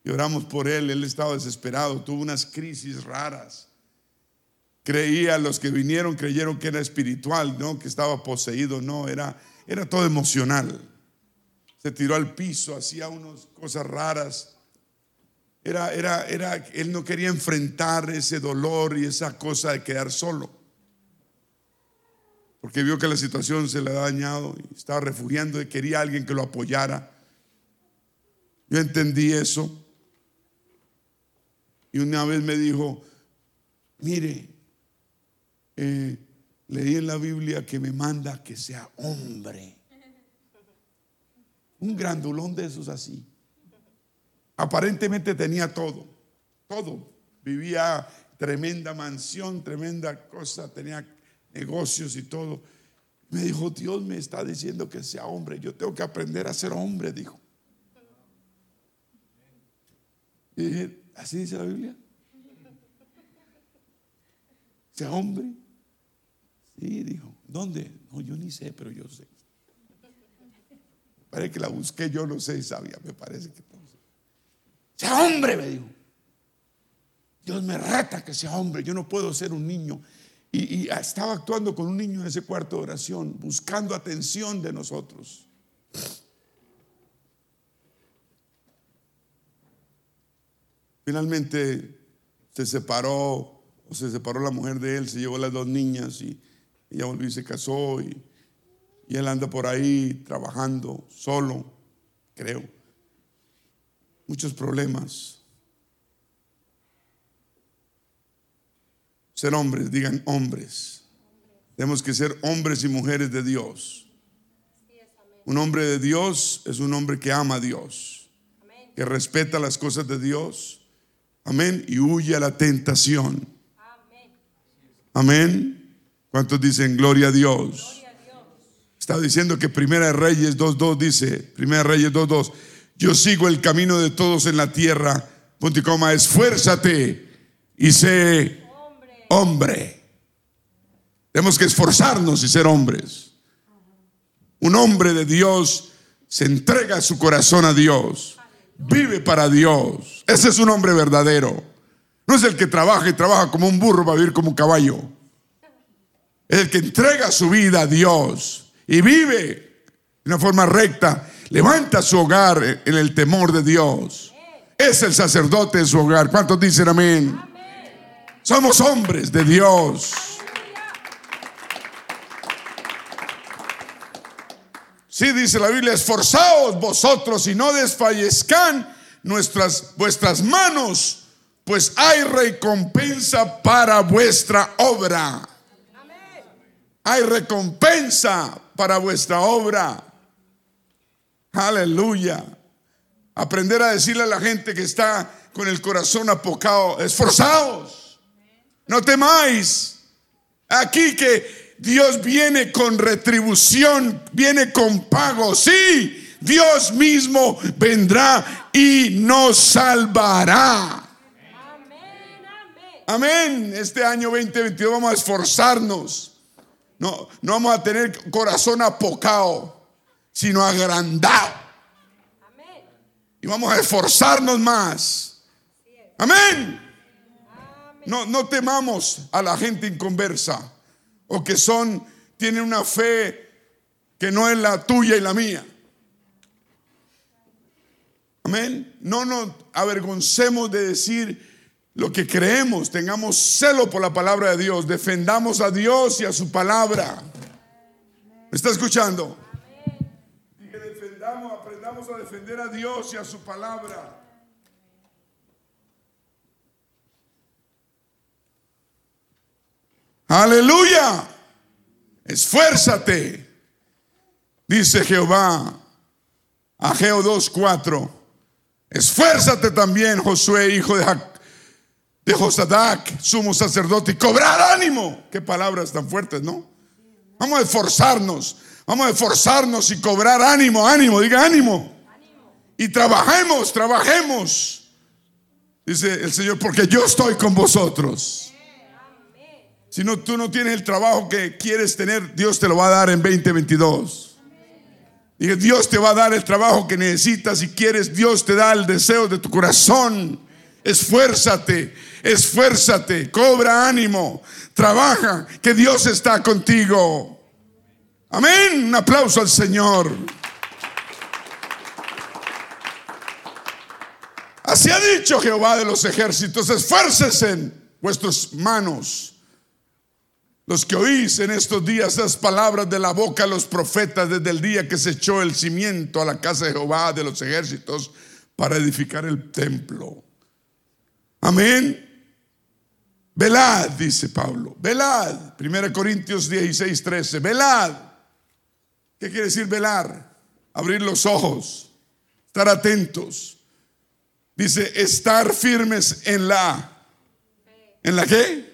Y oramos por él, él estaba desesperado, tuvo unas crisis raras creía, los que vinieron creyeron que era espiritual, no, que estaba poseído, no, era, era todo emocional. Se tiró al piso, hacía unas cosas raras. Era, era, era, él no quería enfrentar ese dolor y esa cosa de quedar solo. Porque vio que la situación se le había dañado y estaba refugiando y quería alguien que lo apoyara. Yo entendí eso. Y una vez me dijo, mire, eh, leí en la Biblia que me manda que sea hombre. Un grandulón de esos así. Aparentemente tenía todo, todo. Vivía tremenda mansión, tremenda cosa, tenía negocios y todo. Me dijo, Dios me está diciendo que sea hombre, yo tengo que aprender a ser hombre, dijo. Y dije, ¿así dice la Biblia? Sea hombre. Sí, dijo, ¿dónde? No, yo ni sé, pero yo sé. Parece que la busqué, yo no sé, sabía, me parece que Sea hombre, me dijo. Dios me reta que sea hombre, yo no puedo ser un niño. Y, y, estaba actuando con un niño en ese cuarto de oración, buscando atención de nosotros. Finalmente se separó, o se separó la mujer de él, se llevó las dos niñas y ella volvió y se casó y Y él anda por ahí trabajando solo, creo. Muchos problemas. Ser hombres, digan hombres. Tenemos que ser hombres y mujeres de Dios. Un hombre de Dios es un hombre que ama a Dios, que respeta las cosas de Dios. Amén. Y huye a la tentación. Amén. ¿Cuántos dicen gloria a Dios? Estaba diciendo que Primera de Reyes 2.2 dice, Primera de Reyes 2.2, yo sigo el camino de todos en la tierra, punto y coma, esfuérzate y sé hombre. Tenemos que esforzarnos y ser hombres. Un hombre de Dios se entrega su corazón a Dios, vive para Dios. Ese es un hombre verdadero. No es el que trabaja y trabaja como un burro para vivir como un caballo. Es el que entrega su vida a Dios y vive de una forma recta. Levanta su hogar en el temor de Dios. Es el sacerdote de su hogar. ¿Cuántos dicen amén? Somos hombres de Dios. Sí, dice la Biblia, esforzaos vosotros y no desfallezcan nuestras, vuestras manos, pues hay recompensa para vuestra obra. Hay recompensa para vuestra obra. Aleluya. Aprender a decirle a la gente que está con el corazón apocado, esforzaos, no temáis. Aquí que Dios viene con retribución, viene con pago. Sí, Dios mismo vendrá y nos salvará. Amén. Este año 2022 vamos a esforzarnos. No, no vamos a tener corazón apocado, sino agrandado. Y vamos a esforzarnos más. Amén. No, no temamos a la gente inconversa o que son, tienen una fe que no es la tuya y la mía. Amén. No nos avergoncemos de decir lo que creemos, tengamos celo por la palabra de Dios, defendamos a Dios y a su palabra. ¿Me está escuchando? Y que defendamos, aprendamos a defender a Dios y a su palabra. Aleluya. Esfuérzate, dice Jehová. Ageo 2:4. Esfuérzate también, Josué, hijo de, de Josadac, sumo sacerdote, y cobrar ánimo. Qué palabras tan fuertes, ¿no? Vamos a esforzarnos, vamos a esforzarnos y cobrar ánimo, ánimo, diga ánimo. Y trabajemos, trabajemos. Dice el Señor, porque yo estoy con vosotros. Si no, tú no tienes el trabajo que quieres tener, Dios te lo va a dar en 2022. Dije, Dios te va a dar el trabajo que necesitas. Si quieres, Dios te da el deseo de tu corazón. Esfuérzate, esfuérzate, cobra ánimo, trabaja, que Dios está contigo. Amén. Un aplauso al Señor. Así ha dicho Jehová de los ejércitos, esfuércese en vuestras manos los que oís en estos días las palabras de la boca de los profetas desde el día que se echó el cimiento a la casa de Jehová de los ejércitos para edificar el templo. Amén. Velad, dice Pablo. Velad. 1 Corintios 16, 13. Velad. ¿Qué quiere decir velar? Abrir los ojos. Estar atentos. Dice, estar firmes en la. ¿En la qué?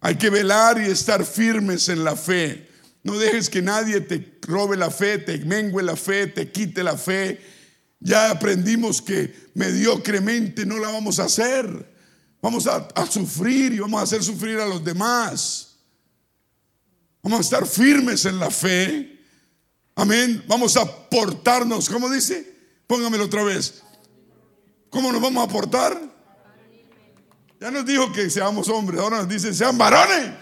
Hay que velar y estar firmes en la fe. No dejes que nadie te robe la fe, te mengue la fe, te quite la fe. Ya aprendimos que mediocremente no la vamos a hacer. Vamos a, sufrir y vamos a hacer sufrir a los demás. Vamos a estar firmes en la fe. Amén. Vamos a portarnos, ¿cómo dice? Póngamelo otra vez. ¿Cómo nos vamos a portar? Ya nos dijo que seamos hombres, ahora nos dice, sean varones.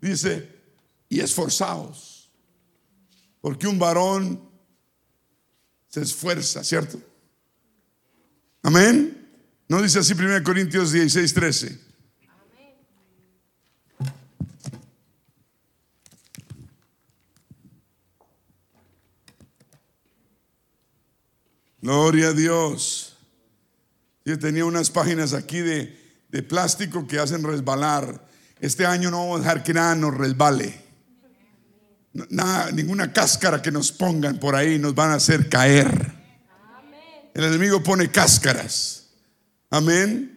Dice, y esforzados. Porque un varón se esfuerza, ¿cierto? Amén. No dice así 1 Corintios 16, 13. Gloria a Dios. Yo tenía unas páginas aquí de, plástico que hacen resbalar. Este año no vamos a dejar que nada nos resbale. Nada, ninguna cáscara que nos pongan por ahí nos van a hacer caer. El enemigo pone cáscaras. Amén.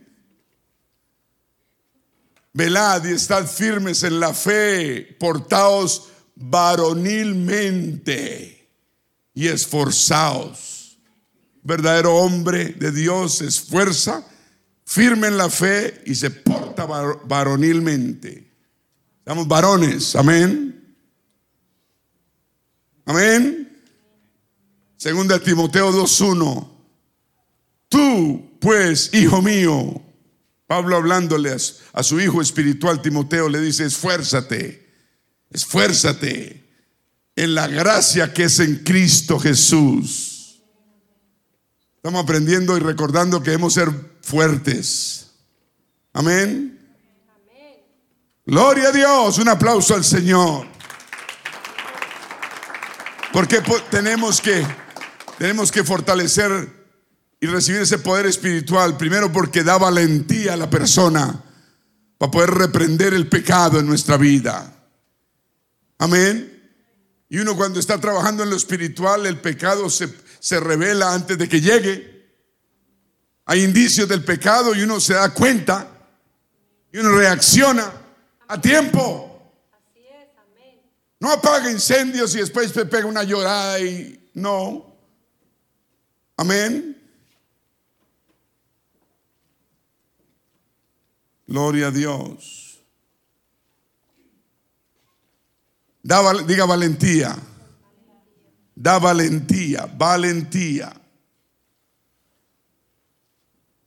Velad y estad firmes en la fe, portaos varonilmente y esforzaos verdadero hombre de Dios se esfuerza, firme en la fe y se porta varonilmente. Estamos varones, amén. Amén. Segunda Timoteo 2.1. Tú, pues, hijo mío, Pablo hablándole a su hijo espiritual Timoteo, le dice, esfuérzate, esfuérzate en la gracia que es en Cristo Jesús. Estamos aprendiendo y recordando que debemos ser fuertes. Amén. Gloria a Dios. Un aplauso al Señor. Porque tenemos que, tenemos que fortalecer y recibir ese poder espiritual. Primero porque da valentía a la persona para poder reprender el pecado en nuestra vida. Amén. Y uno cuando está trabajando en lo espiritual, el pecado se, se revela antes de que llegue. Hay indicios del pecado y uno se da cuenta y uno reacciona a tiempo. No apaga incendios y después se pega una llorada y no. Amén. Gloria a Dios. diga valentía. Da valentía, valentía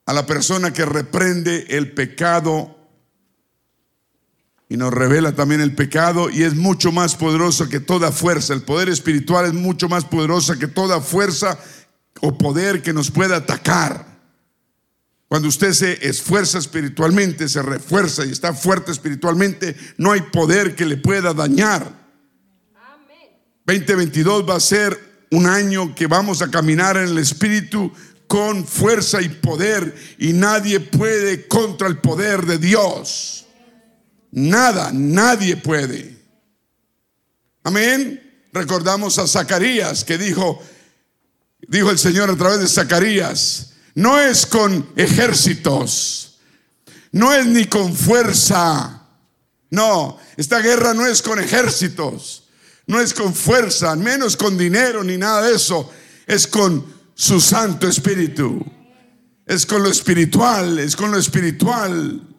a la persona que reprende el pecado y nos revela también el pecado y es mucho más poderoso que toda fuerza. El poder espiritual es mucho más poderoso que toda fuerza o poder que nos pueda atacar. Cuando usted se esfuerza espiritualmente, se refuerza y está fuerte espiritualmente, no hay poder que le pueda dañar. 2022 va a ser un año que vamos a caminar en el Espíritu con fuerza y poder y nadie puede contra el poder de Dios. Nada, nadie puede. Amén. Recordamos a Zacarías que dijo, dijo el Señor a través de Zacarías, no es con ejércitos, no es ni con fuerza. No, esta guerra no es con ejércitos no es con fuerza, menos con dinero ni nada de eso, es con su Santo Espíritu. Es con lo espiritual, es con lo espiritual.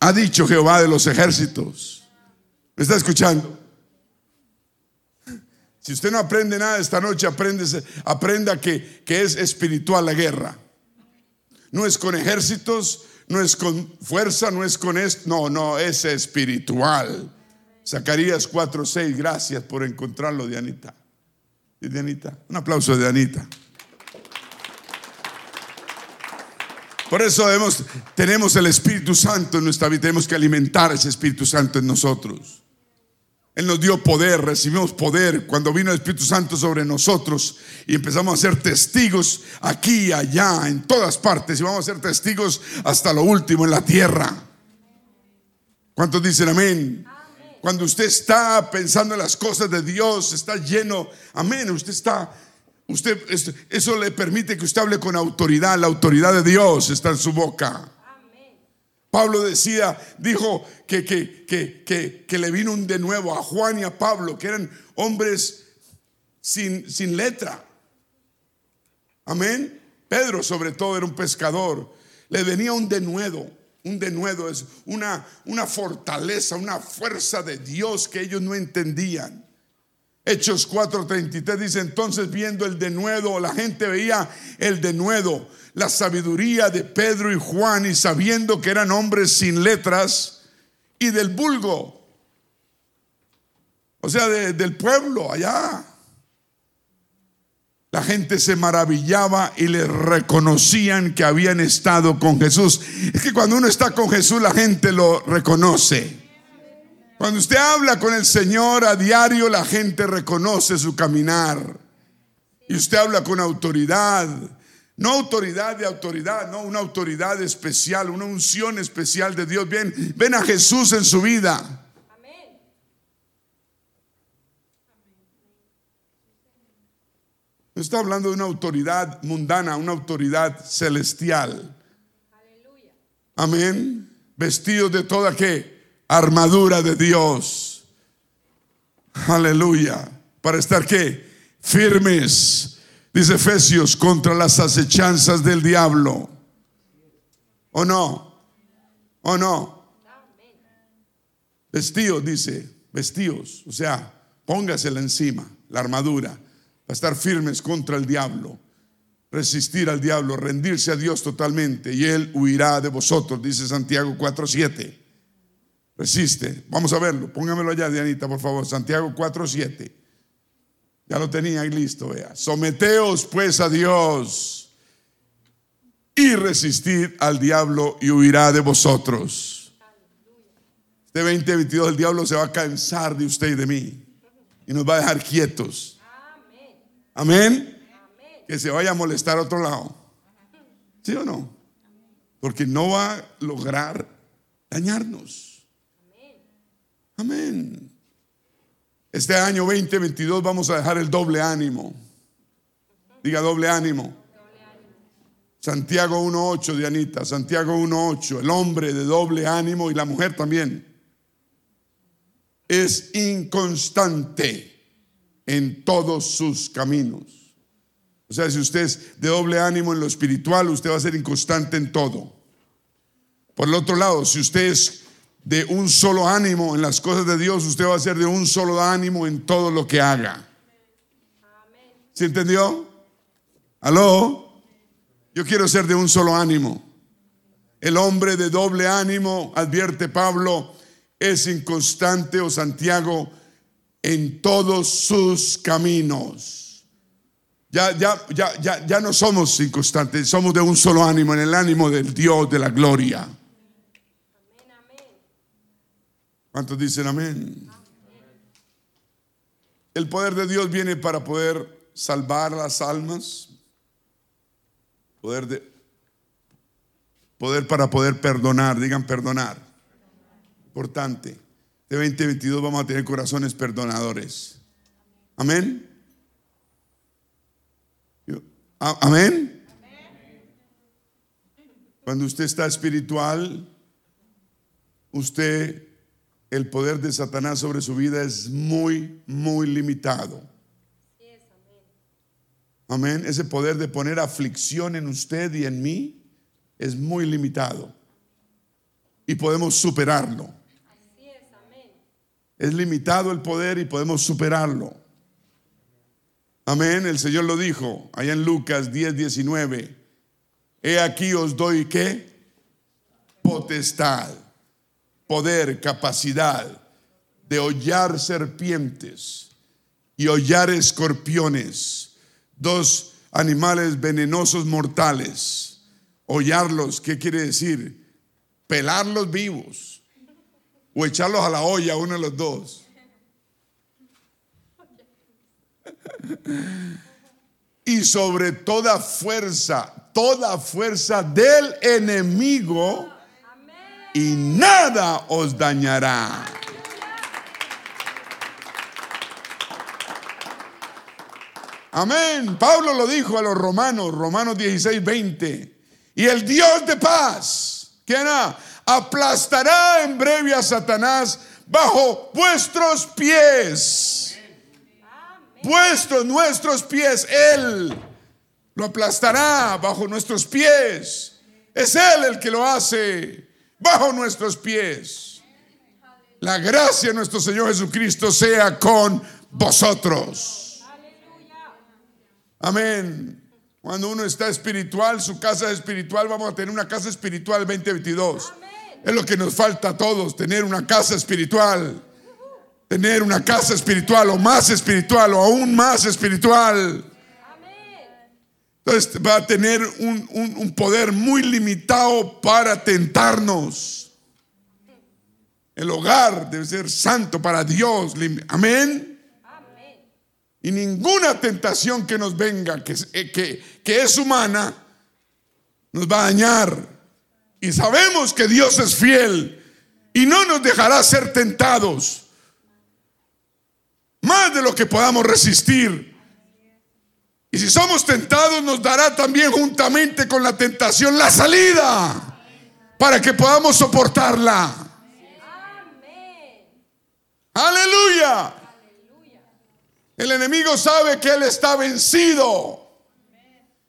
Ha dicho Jehová de los ejércitos. ¿Me está escuchando? Si usted no aprende nada esta noche, aprenda que, que es espiritual la guerra. No es con ejércitos, no es con fuerza, no es con esto, no, no, es espiritual. Zacarías 4:6, gracias por encontrarlo, Dianita. Dianita, un aplauso de Dianita. Por eso tenemos el Espíritu Santo en nuestra vida, tenemos que alimentar ese Espíritu Santo en nosotros. Él nos dio poder, recibimos poder cuando vino el Espíritu Santo sobre nosotros y empezamos a ser testigos aquí, allá, en todas partes y vamos a ser testigos hasta lo último en la tierra. ¿Cuántos dicen amén? Cuando usted está pensando en las cosas de Dios, está lleno, amén, usted está, usted, eso le permite que usted hable con autoridad, la autoridad de Dios está en su boca. Pablo decía, dijo que, que, que, que, le vino un de nuevo a Juan y a Pablo, que eran hombres sin, sin letra. Amén. Pedro sobre todo era un pescador. Le venía un denuedo. Un denuedo es una, una fortaleza, una fuerza de Dios que ellos no entendían. Hechos 4:33 dice, entonces viendo el denuedo, la gente veía el denuedo, la sabiduría de Pedro y Juan y sabiendo que eran hombres sin letras y del vulgo, o sea, del pueblo allá. La gente se maravillaba y le reconocían que habían estado con Jesús. Es que cuando uno está con Jesús la gente lo reconoce. Cuando usted habla con el Señor a diario la gente reconoce su caminar. Y usted habla con autoridad. No autoridad de autoridad, no, una autoridad especial, una unción especial de Dios. Ven, ven a Jesús en su vida. No está hablando de una autoridad mundana, una autoridad celestial. Amén. Vestidos de toda qué? Armadura de Dios. Aleluya. Para estar qué? Firmes. Dice Efesios contra las acechanzas del diablo. ¿O no? ¿O no? Vestidos, dice, vestidos. O sea, póngasela encima, la armadura a estar firmes contra el diablo, resistir al diablo, rendirse a Dios totalmente y Él huirá de vosotros, dice Santiago 4.7. Resiste, vamos a verlo, póngamelo allá, Dianita, por favor, Santiago 4.7. Ya lo tenía ahí listo, vea. Someteos pues a Dios y resistid al diablo y huirá de vosotros. Este 2022 el diablo se va a cansar de usted y de mí y nos va a dejar quietos. Amén. Que se vaya a molestar a otro lado. ¿Sí o no? Porque no va a lograr dañarnos. Amén. Este año 2022 vamos a dejar el doble ánimo. Diga doble ánimo. Santiago 1.8, Dianita. Santiago 1.8. El hombre de doble ánimo y la mujer también. Es inconstante en todos sus caminos. O sea, si usted es de doble ánimo en lo espiritual, usted va a ser inconstante en todo. Por el otro lado, si usted es de un solo ánimo en las cosas de Dios, usted va a ser de un solo ánimo en todo lo que haga. ¿Se entendió? ¿Aló? Yo quiero ser de un solo ánimo. El hombre de doble ánimo, advierte Pablo, es inconstante o Santiago en todos sus caminos. Ya, ya, ya, ya, ya no somos inconstantes, somos de un solo ánimo, en el ánimo del Dios de la gloria. ¿Cuántos dicen amén? El poder de Dios viene para poder salvar las almas, poder de poder para poder perdonar, digan perdonar. Importante de 2022 vamos a tener corazones perdonadores. Amén. Amén. Cuando usted está espiritual, usted, el poder de Satanás sobre su vida es muy, muy limitado. Amén. Ese poder de poner aflicción en usted y en mí es muy limitado. Y podemos superarlo. Es limitado el poder y podemos superarlo. Amén. El Señor lo dijo allá en Lucas 10, 19. He aquí os doy qué? Potestad, poder, capacidad de hollar serpientes y hollar escorpiones, dos animales venenosos mortales. Hollarlos, ¿qué quiere decir? Pelarlos vivos o echarlos a la olla, uno de los dos. Y sobre toda fuerza, toda fuerza del enemigo, y nada os dañará. Amén. Pablo lo dijo a los romanos, Romanos 16, 20. Y el Dios de paz, ¿quién era? aplastará en breve a Satanás bajo vuestros pies. Vuestros, nuestros pies, Él lo aplastará bajo nuestros pies. Es Él el que lo hace bajo nuestros pies. La gracia de nuestro Señor Jesucristo sea con vosotros. Amén. Cuando uno está espiritual, su casa es espiritual, vamos a tener una casa espiritual 2022. Es lo que nos falta a todos, tener una casa espiritual. Tener una casa espiritual o más espiritual o aún más espiritual. Entonces va a tener un, poder muy limitado para tentarnos. El hogar debe ser santo para Dios. Amén. Y ninguna tentación que nos venga, que, eh, que, que es humana, nos va a dañar. Y sabemos que Dios es fiel y no nos dejará ser tentados más de lo que podamos resistir. Y si somos tentados, nos dará también juntamente con la tentación la salida para que podamos soportarla. Aleluya. El enemigo sabe que Él está vencido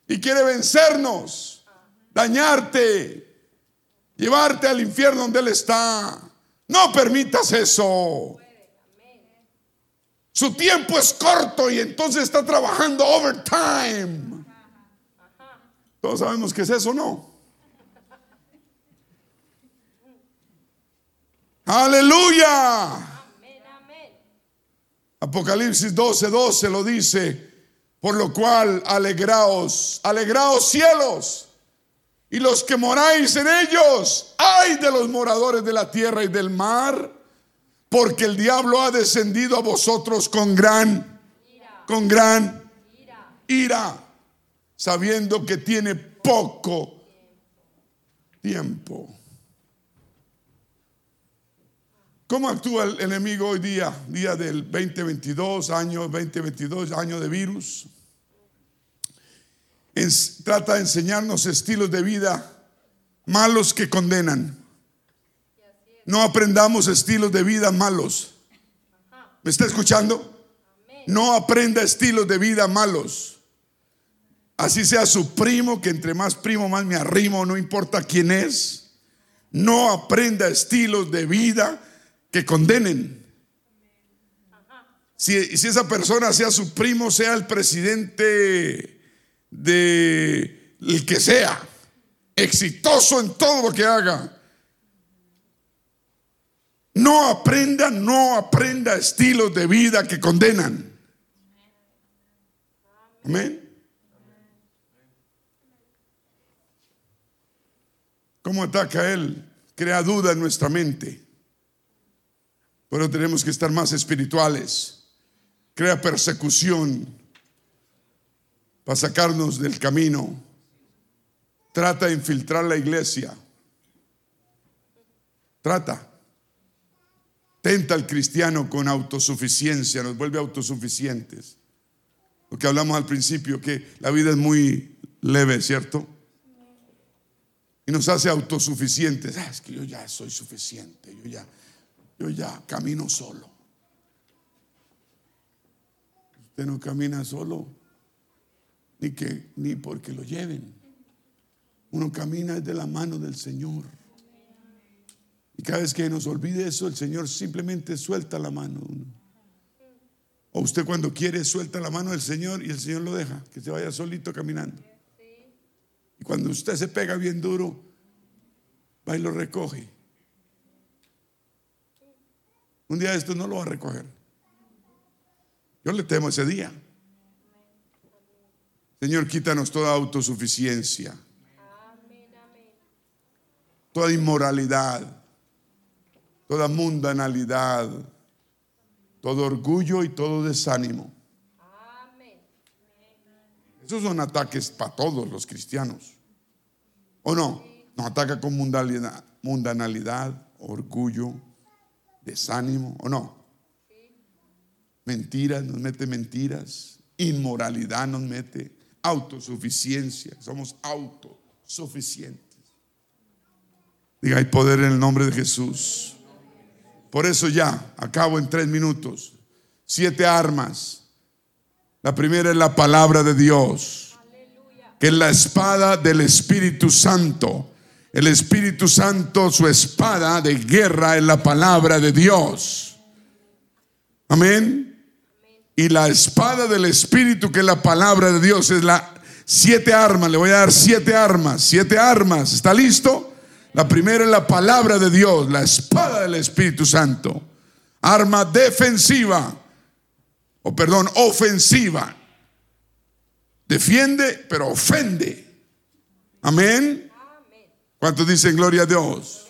y quiere vencernos, dañarte, llevarte al infierno donde Él está. No permitas eso. Su tiempo es corto y entonces está trabajando overtime. Todos sabemos que es eso, ¿no? Aleluya. Apocalipsis 12, 12 lo dice, por lo cual alegraos, alegraos cielos y los que moráis en ellos, ay de los moradores de la tierra y del mar porque el diablo ha descendido a vosotros con gran, con gran ira, sabiendo que tiene poco tiempo. ¿Cómo actúa el enemigo hoy día, día del 2022, año 2022, año de virus? trata de enseñarnos estilos de vida malos que condenan. No aprendamos estilos de vida malos. ¿Me está escuchando? No aprenda estilos de vida malos. Así sea su primo, que entre más primo más me arrimo, no importa quién es. No aprenda estilos de vida que condenen. Si, si, esa persona sea su primo, sea el presidente de el que sea, exitoso en todo lo que haga, no aprenda, no aprenda estilos de vida que condenan. Amén. ¿Cómo ataca Él? Crea duda en nuestra mente. Pero tenemos que estar más espirituales. Crea persecución para sacarnos del camino. Trata de infiltrar la iglesia. Trata. Al cristiano con autosuficiencia, nos vuelve autosuficientes. Lo que hablamos al principio, que la vida es muy leve, ¿cierto? Y nos hace autosuficientes. Ah, es que yo ya soy suficiente, yo ya, yo ya camino solo. Usted no camina solo, ni, que, ni porque lo lleven. Uno camina de la mano del Señor. Y cada vez que nos olvide eso, el Señor simplemente suelta la mano. O usted cuando quiere suelta la mano del Señor y el Señor lo deja, que se vaya solito caminando. Y cuando usted se pega bien duro, va y lo recoge. Un día esto no lo va a recoger. Yo le temo ese día. Señor, quítanos toda autosuficiencia, toda inmoralidad toda mundanalidad, todo orgullo y todo desánimo. Esos son ataques para todos los cristianos. ¿O no? Nos ataca con mundanalidad, mundanalidad, orgullo, desánimo, ¿o no? Mentiras, nos mete mentiras. Inmoralidad nos mete. Autosuficiencia, somos autosuficientes. Diga, hay poder en el nombre de Jesús. Por eso ya, acabo en tres minutos. Siete armas. La primera es la palabra de Dios, que es la espada del Espíritu Santo. El Espíritu Santo, su espada de guerra es la palabra de Dios. Amén. Y la espada del Espíritu, que es la palabra de Dios, es la siete armas. Le voy a dar siete armas. Siete armas. ¿Está listo? La primera es la palabra de Dios, la espada del Espíritu Santo. Arma defensiva, o perdón, ofensiva. Defiende, pero ofende. Amén. ¿Cuántos dicen gloria a Dios?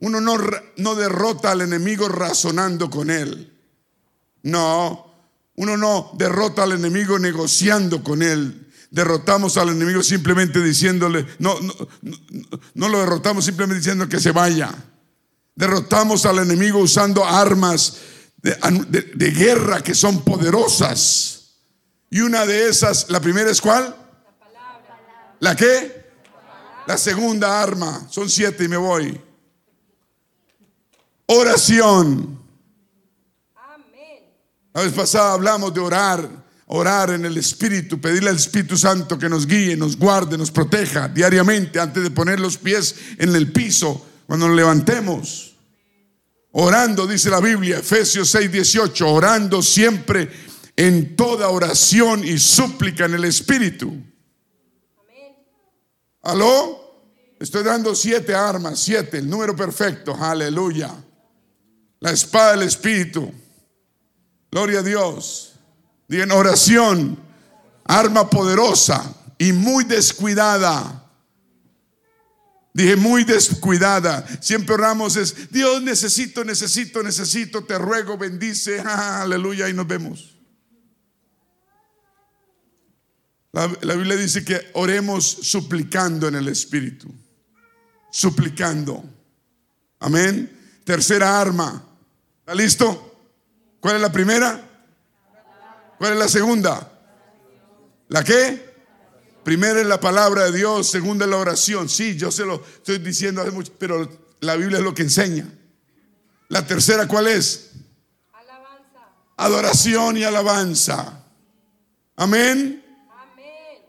Uno no, no derrota al enemigo razonando con él. No, Uno no derrota al enemigo negociando con él. Derrotamos al enemigo simplemente diciéndole, no, no, no, lo derrotamos simplemente diciendo que se vaya. Derrotamos al enemigo usando armas de, guerra que son poderosas. Y una de esas, la primera es cuál? La, ¿La qué? La segunda arma. Son siete y me voy. Oración. La vez pasada hablamos de orar, orar en el Espíritu, pedirle al Espíritu Santo que nos guíe, nos guarde, nos proteja diariamente antes de poner los pies en el piso cuando nos levantemos. Orando, dice la Biblia, Efesios 6, 18, orando siempre en toda oración y súplica en el Espíritu. ¿Aló? Estoy dando siete armas, siete, el número perfecto, aleluya. La espada del Espíritu. Gloria a Dios. Digan oración, arma poderosa y muy descuidada. Dije muy descuidada. Siempre oramos es, Dios necesito, necesito, necesito, te ruego, bendice, aleluya, y nos vemos. La, la, Biblia dice que oremos suplicando en el Espíritu. Suplicando. Amén. Tercera arma. ¿Está listo? ¿Cuál es la primera? ¿Cuál es la segunda? ¿La qué? Primera es la palabra de Dios, segunda es la oración. Sí, yo se lo estoy diciendo hace mucho, pero la Biblia es lo que enseña. La tercera, ¿cuál es? Alabanza. Adoración y alabanza. Amén. Amén.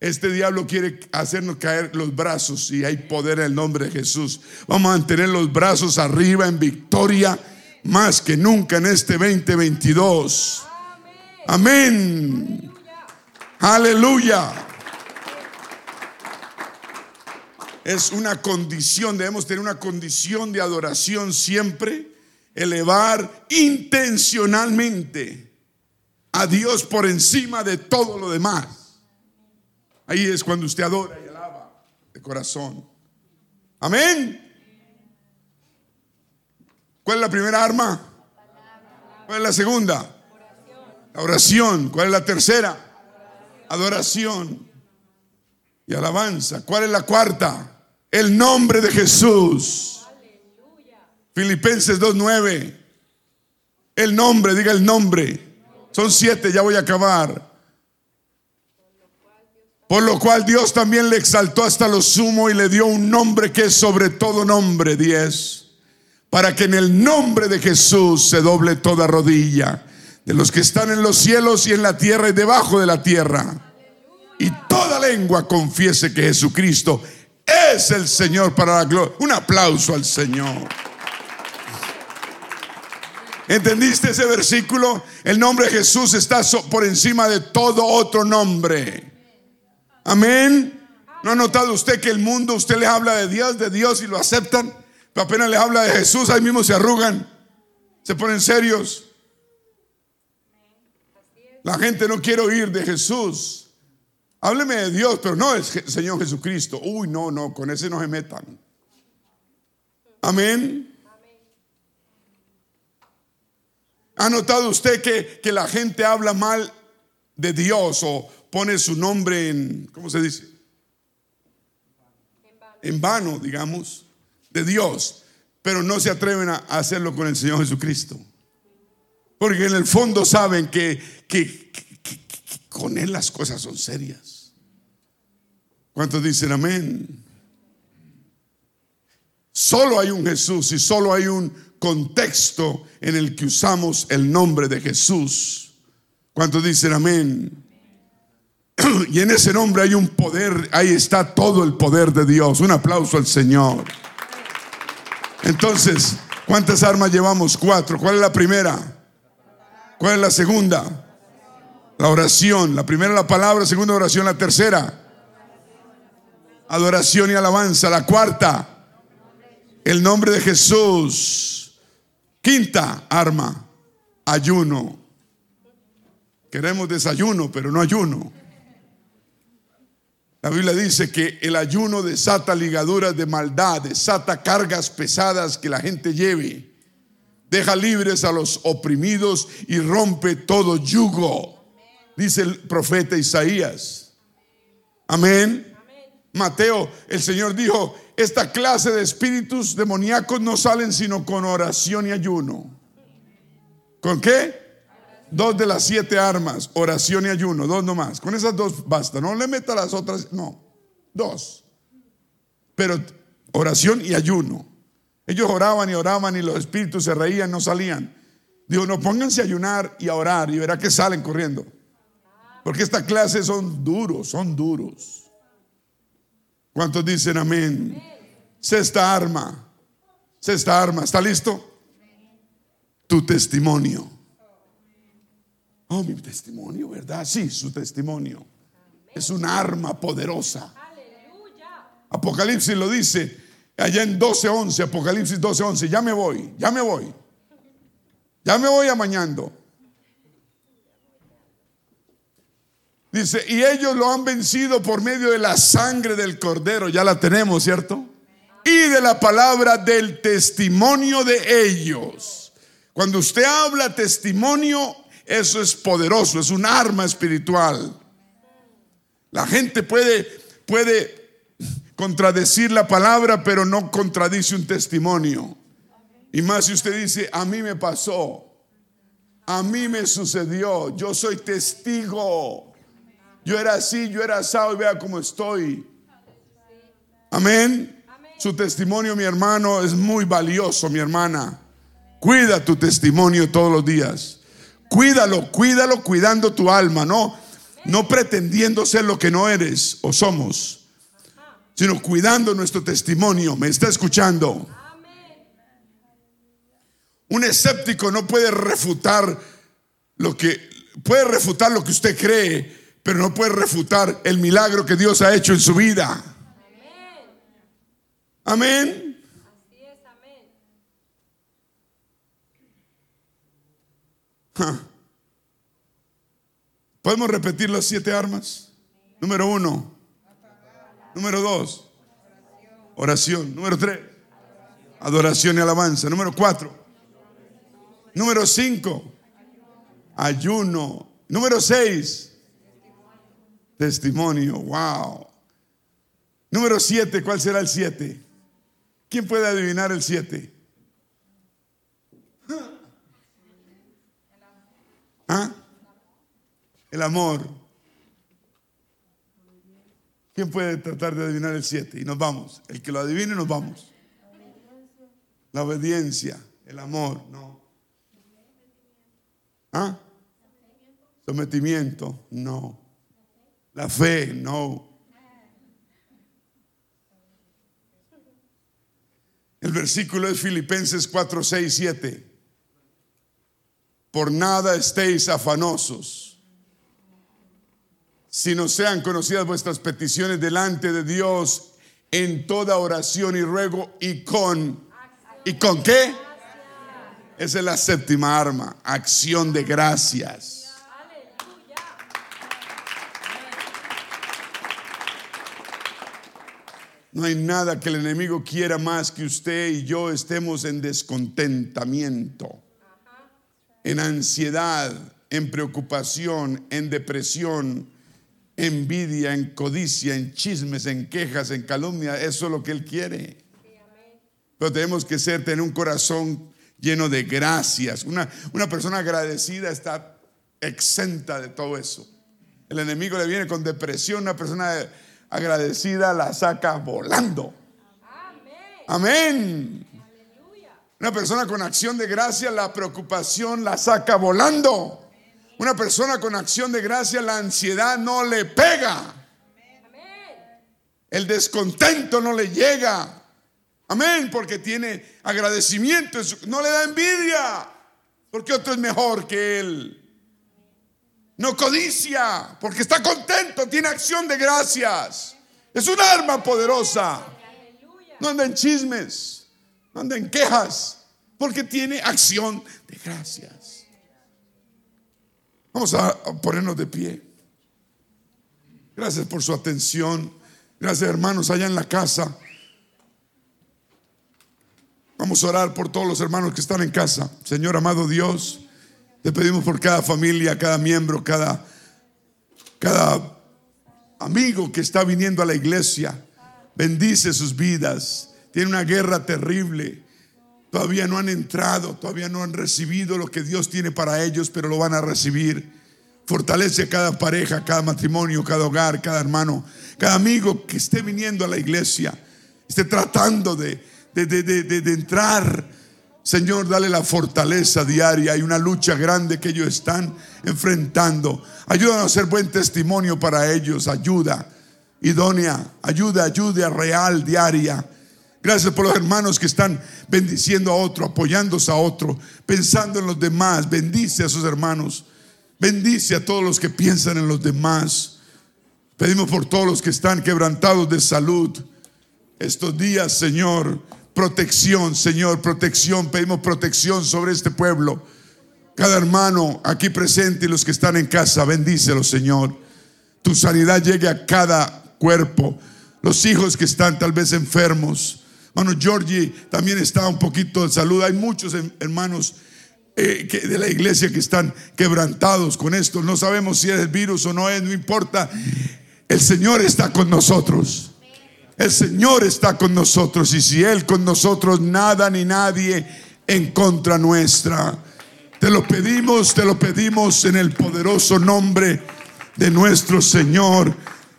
Este diablo quiere hacernos caer los brazos y hay poder en el nombre de Jesús. Vamos a mantener los brazos arriba en victoria más que nunca en este 2022. Amén. Aleluya. Es una condición, debemos tener una condición de adoración siempre, elevar intencionalmente a Dios por encima de todo lo demás. Ahí es cuando usted adora y alaba de corazón. Amén. ¿Cuál es la primera arma? ¿Cuál es la segunda? La oración. ¿Cuál es la tercera? Adoración y alabanza. ¿Cuál es la cuarta? El nombre de Jesús. Filipenses 2.9. El nombre, diga el nombre. Son siete, ya voy a acabar. Por lo cual Dios también le exaltó hasta lo sumo y le dio un nombre que es sobre todo nombre. Diez para que en el nombre de Jesús se doble toda rodilla de los que están en los cielos y en la tierra y debajo de la tierra. Y toda lengua confiese que Jesucristo es el Señor para la gloria. Un aplauso al Señor. ¿Entendiste ese versículo? El nombre de Jesús está por encima de todo otro nombre. Amén. ¿No ha notado usted que el mundo, usted le habla de Dios, de Dios y lo aceptan? apenas les habla de Jesús, ahí mismo se arrugan, se ponen serios. La gente no quiere oír de Jesús. Hábleme de Dios, pero no es Señor Jesucristo. Uy, no, no, con ese no se metan. Amén. ¿Ha notado usted que, que, la gente habla mal de Dios o pone su nombre en, ¿cómo se dice? En vano, digamos de Dios, pero no se atreven a hacerlo con el Señor Jesucristo. Porque en el fondo saben que, que, con Él las cosas son serias. ¿Cuántos dicen amén? Solo hay un Jesús y solo hay un contexto en el que usamos el nombre de Jesús. ¿Cuántos dicen amén? Y en ese nombre hay un poder, ahí está todo el poder de Dios. Un aplauso al Señor. Entonces, ¿cuántas armas llevamos? Cuatro. ¿Cuál es la primera? ¿Cuál es la segunda? La oración. La primera la palabra, la segunda oración, la tercera. Adoración y alabanza. La cuarta, el nombre de Jesús. Quinta arma, ayuno. Queremos desayuno, pero no ayuno. La Biblia dice que el ayuno desata ligaduras de maldad, desata cargas pesadas que la gente lleve. deja libres a los oprimidos y rompe todo yugo, dice el profeta Isaías. Amén. Mateo, el Señor dijo, esta clase de espíritus demoníacos no salen sino con oración y ayuno. ¿Con qué? Dos de las siete armas, oración y ayuno, dos nomás. Con esas dos basta, no le meta las otras, no, dos. Pero oración y ayuno. Ellos oraban y oraban y los espíritus se reían, no salían. Dijo, no pónganse a ayunar y a orar y verá que salen corriendo. Porque esta clase son duros, son duros. ¿Cuántos dicen amén? Sexta arma. Sexta arma. ¿Está listo? Tu testimonio. Oh, mi testimonio, ¿verdad? Sí, su testimonio. Es un arma poderosa. Apocalipsis lo dice allá en 12:11, Apocalipsis 12:11. Ya me voy, ya me voy. Ya me voy amañando. Dice, y ellos lo han vencido por medio de la sangre del cordero, ya la tenemos, ¿cierto? Y de la palabra del testimonio de ellos. Cuando usted habla testimonio, eso es poderoso, es un arma espiritual. La gente puede, puede contradecir la palabra, pero no contradice un testimonio. Y más si usted dice, a mí me pasó, a mí me sucedió, yo soy testigo. Yo era así, yo era asado y vea cómo estoy. Amén. Su testimonio, mi hermano, es muy valioso, mi hermana. Cuida tu testimonio todos los días. Cuídalo, cuídalo, cuidando tu alma, no, no pretendiendo ser lo que no eres o somos, sino cuidando nuestro testimonio. ¿Me está escuchando? Un escéptico no puede refutar lo que puede refutar lo que usted cree, pero no puede refutar el milagro que Dios ha hecho en su vida. Amén. Así es, amén. ¿Podemos repetir las siete armas? Número uno. Número dos. Oración. Número tres. Adoración y alabanza. Número cuatro. Número cinco. Ayuno. Número seis. Testimonio, wow. Número siete, ¿cuál será el siete? ¿Quién puede adivinar el siete? ¿Ah? El amor. ¿Quién puede tratar de adivinar el siete? Y nos vamos. El que lo adivine, nos vamos. La obediencia, el amor, no. ¿Ah? Sometimiento, no. La fe, no. El versículo es Filipenses 4, 6, 7. Por nada estéis afanosos, sino sean conocidas vuestras peticiones delante de Dios en toda oración y ruego y con... ¿Y con qué? Esa es la séptima arma, acción de gracias. No hay nada que el enemigo quiera más que usted y yo estemos en descontentamiento, en ansiedad, en preocupación, en depresión, envidia, en codicia, en chismes, en quejas, en calumnia. Eso es lo que Él quiere. Pero tenemos que ser, tener un corazón lleno de gracias. Una, una persona agradecida está exenta de todo eso. El enemigo le viene con depresión, una persona agradecida la saca volando. Amén. Una persona con acción de gracia, la preocupación la saca volando. Una persona con acción de gracia, la ansiedad no le pega. El descontento no le llega. Amén, porque tiene agradecimiento, no le da envidia, porque otro es mejor que él. No codicia, porque está contento, tiene acción de gracias. Es un arma poderosa. No anda en chismes, no anda en quejas, porque tiene acción de gracias. Vamos a ponernos de pie. Gracias por su atención. Gracias hermanos allá en la casa. Vamos a orar por todos los hermanos que están en casa. Señor amado Dios, te pedimos por cada familia, cada miembro, cada, cada amigo que está viniendo a la iglesia. Bendice sus vidas. Tiene una guerra terrible. Todavía no han entrado, todavía no han recibido lo que Dios tiene para ellos, pero lo van a recibir. Fortalece a cada pareja, cada matrimonio, cada hogar, cada hermano, cada amigo que esté viniendo a la iglesia, esté tratando de, de, de entrar. Señor, dale la fortaleza diaria. Hay una lucha grande que ellos están enfrentando. Ayúdanos a ser buen testimonio para ellos. Ayuda idónea, ayuda, ayuda real, diaria. Gracias por los hermanos que están bendiciendo a otro, apoyándose a otro, pensando en los demás. Bendice a sus hermanos. Bendice a todos los que piensan en los demás. Pedimos por todos los que están quebrantados de salud. Estos días, Señor, protección, Señor, protección. Pedimos protección sobre este pueblo. Cada hermano aquí presente y los que están en casa, bendícelos, Señor. Tu sanidad llegue a cada cuerpo. Los hijos que están tal vez enfermos Hermano Georgie también está un poquito de salud. Hay muchos hermanos eh, de la iglesia que están quebrantados con esto. No sabemos si es el virus o no es, no importa. El Señor está con nosotros. El Señor está con nosotros. Y si Él con nosotros, nada ni nadie en contra nuestra. Te lo pedimos, te lo pedimos en el poderoso nombre de nuestro Señor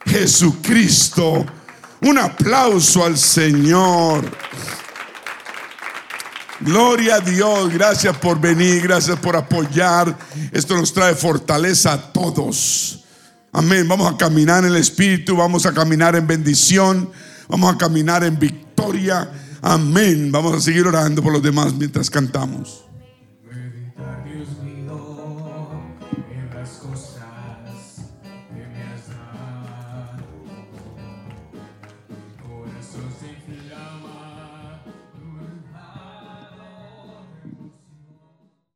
Jesucristo. Un aplauso al Señor. Gloria a Dios, gracias por venir, gracias por apoyar. Esto nos trae fortaleza a todos. Amén. Vamos a caminar en el Espíritu, vamos a caminar en bendición, vamos a caminar en victoria. Amén. Vamos a seguir orando por los demás mientras cantamos.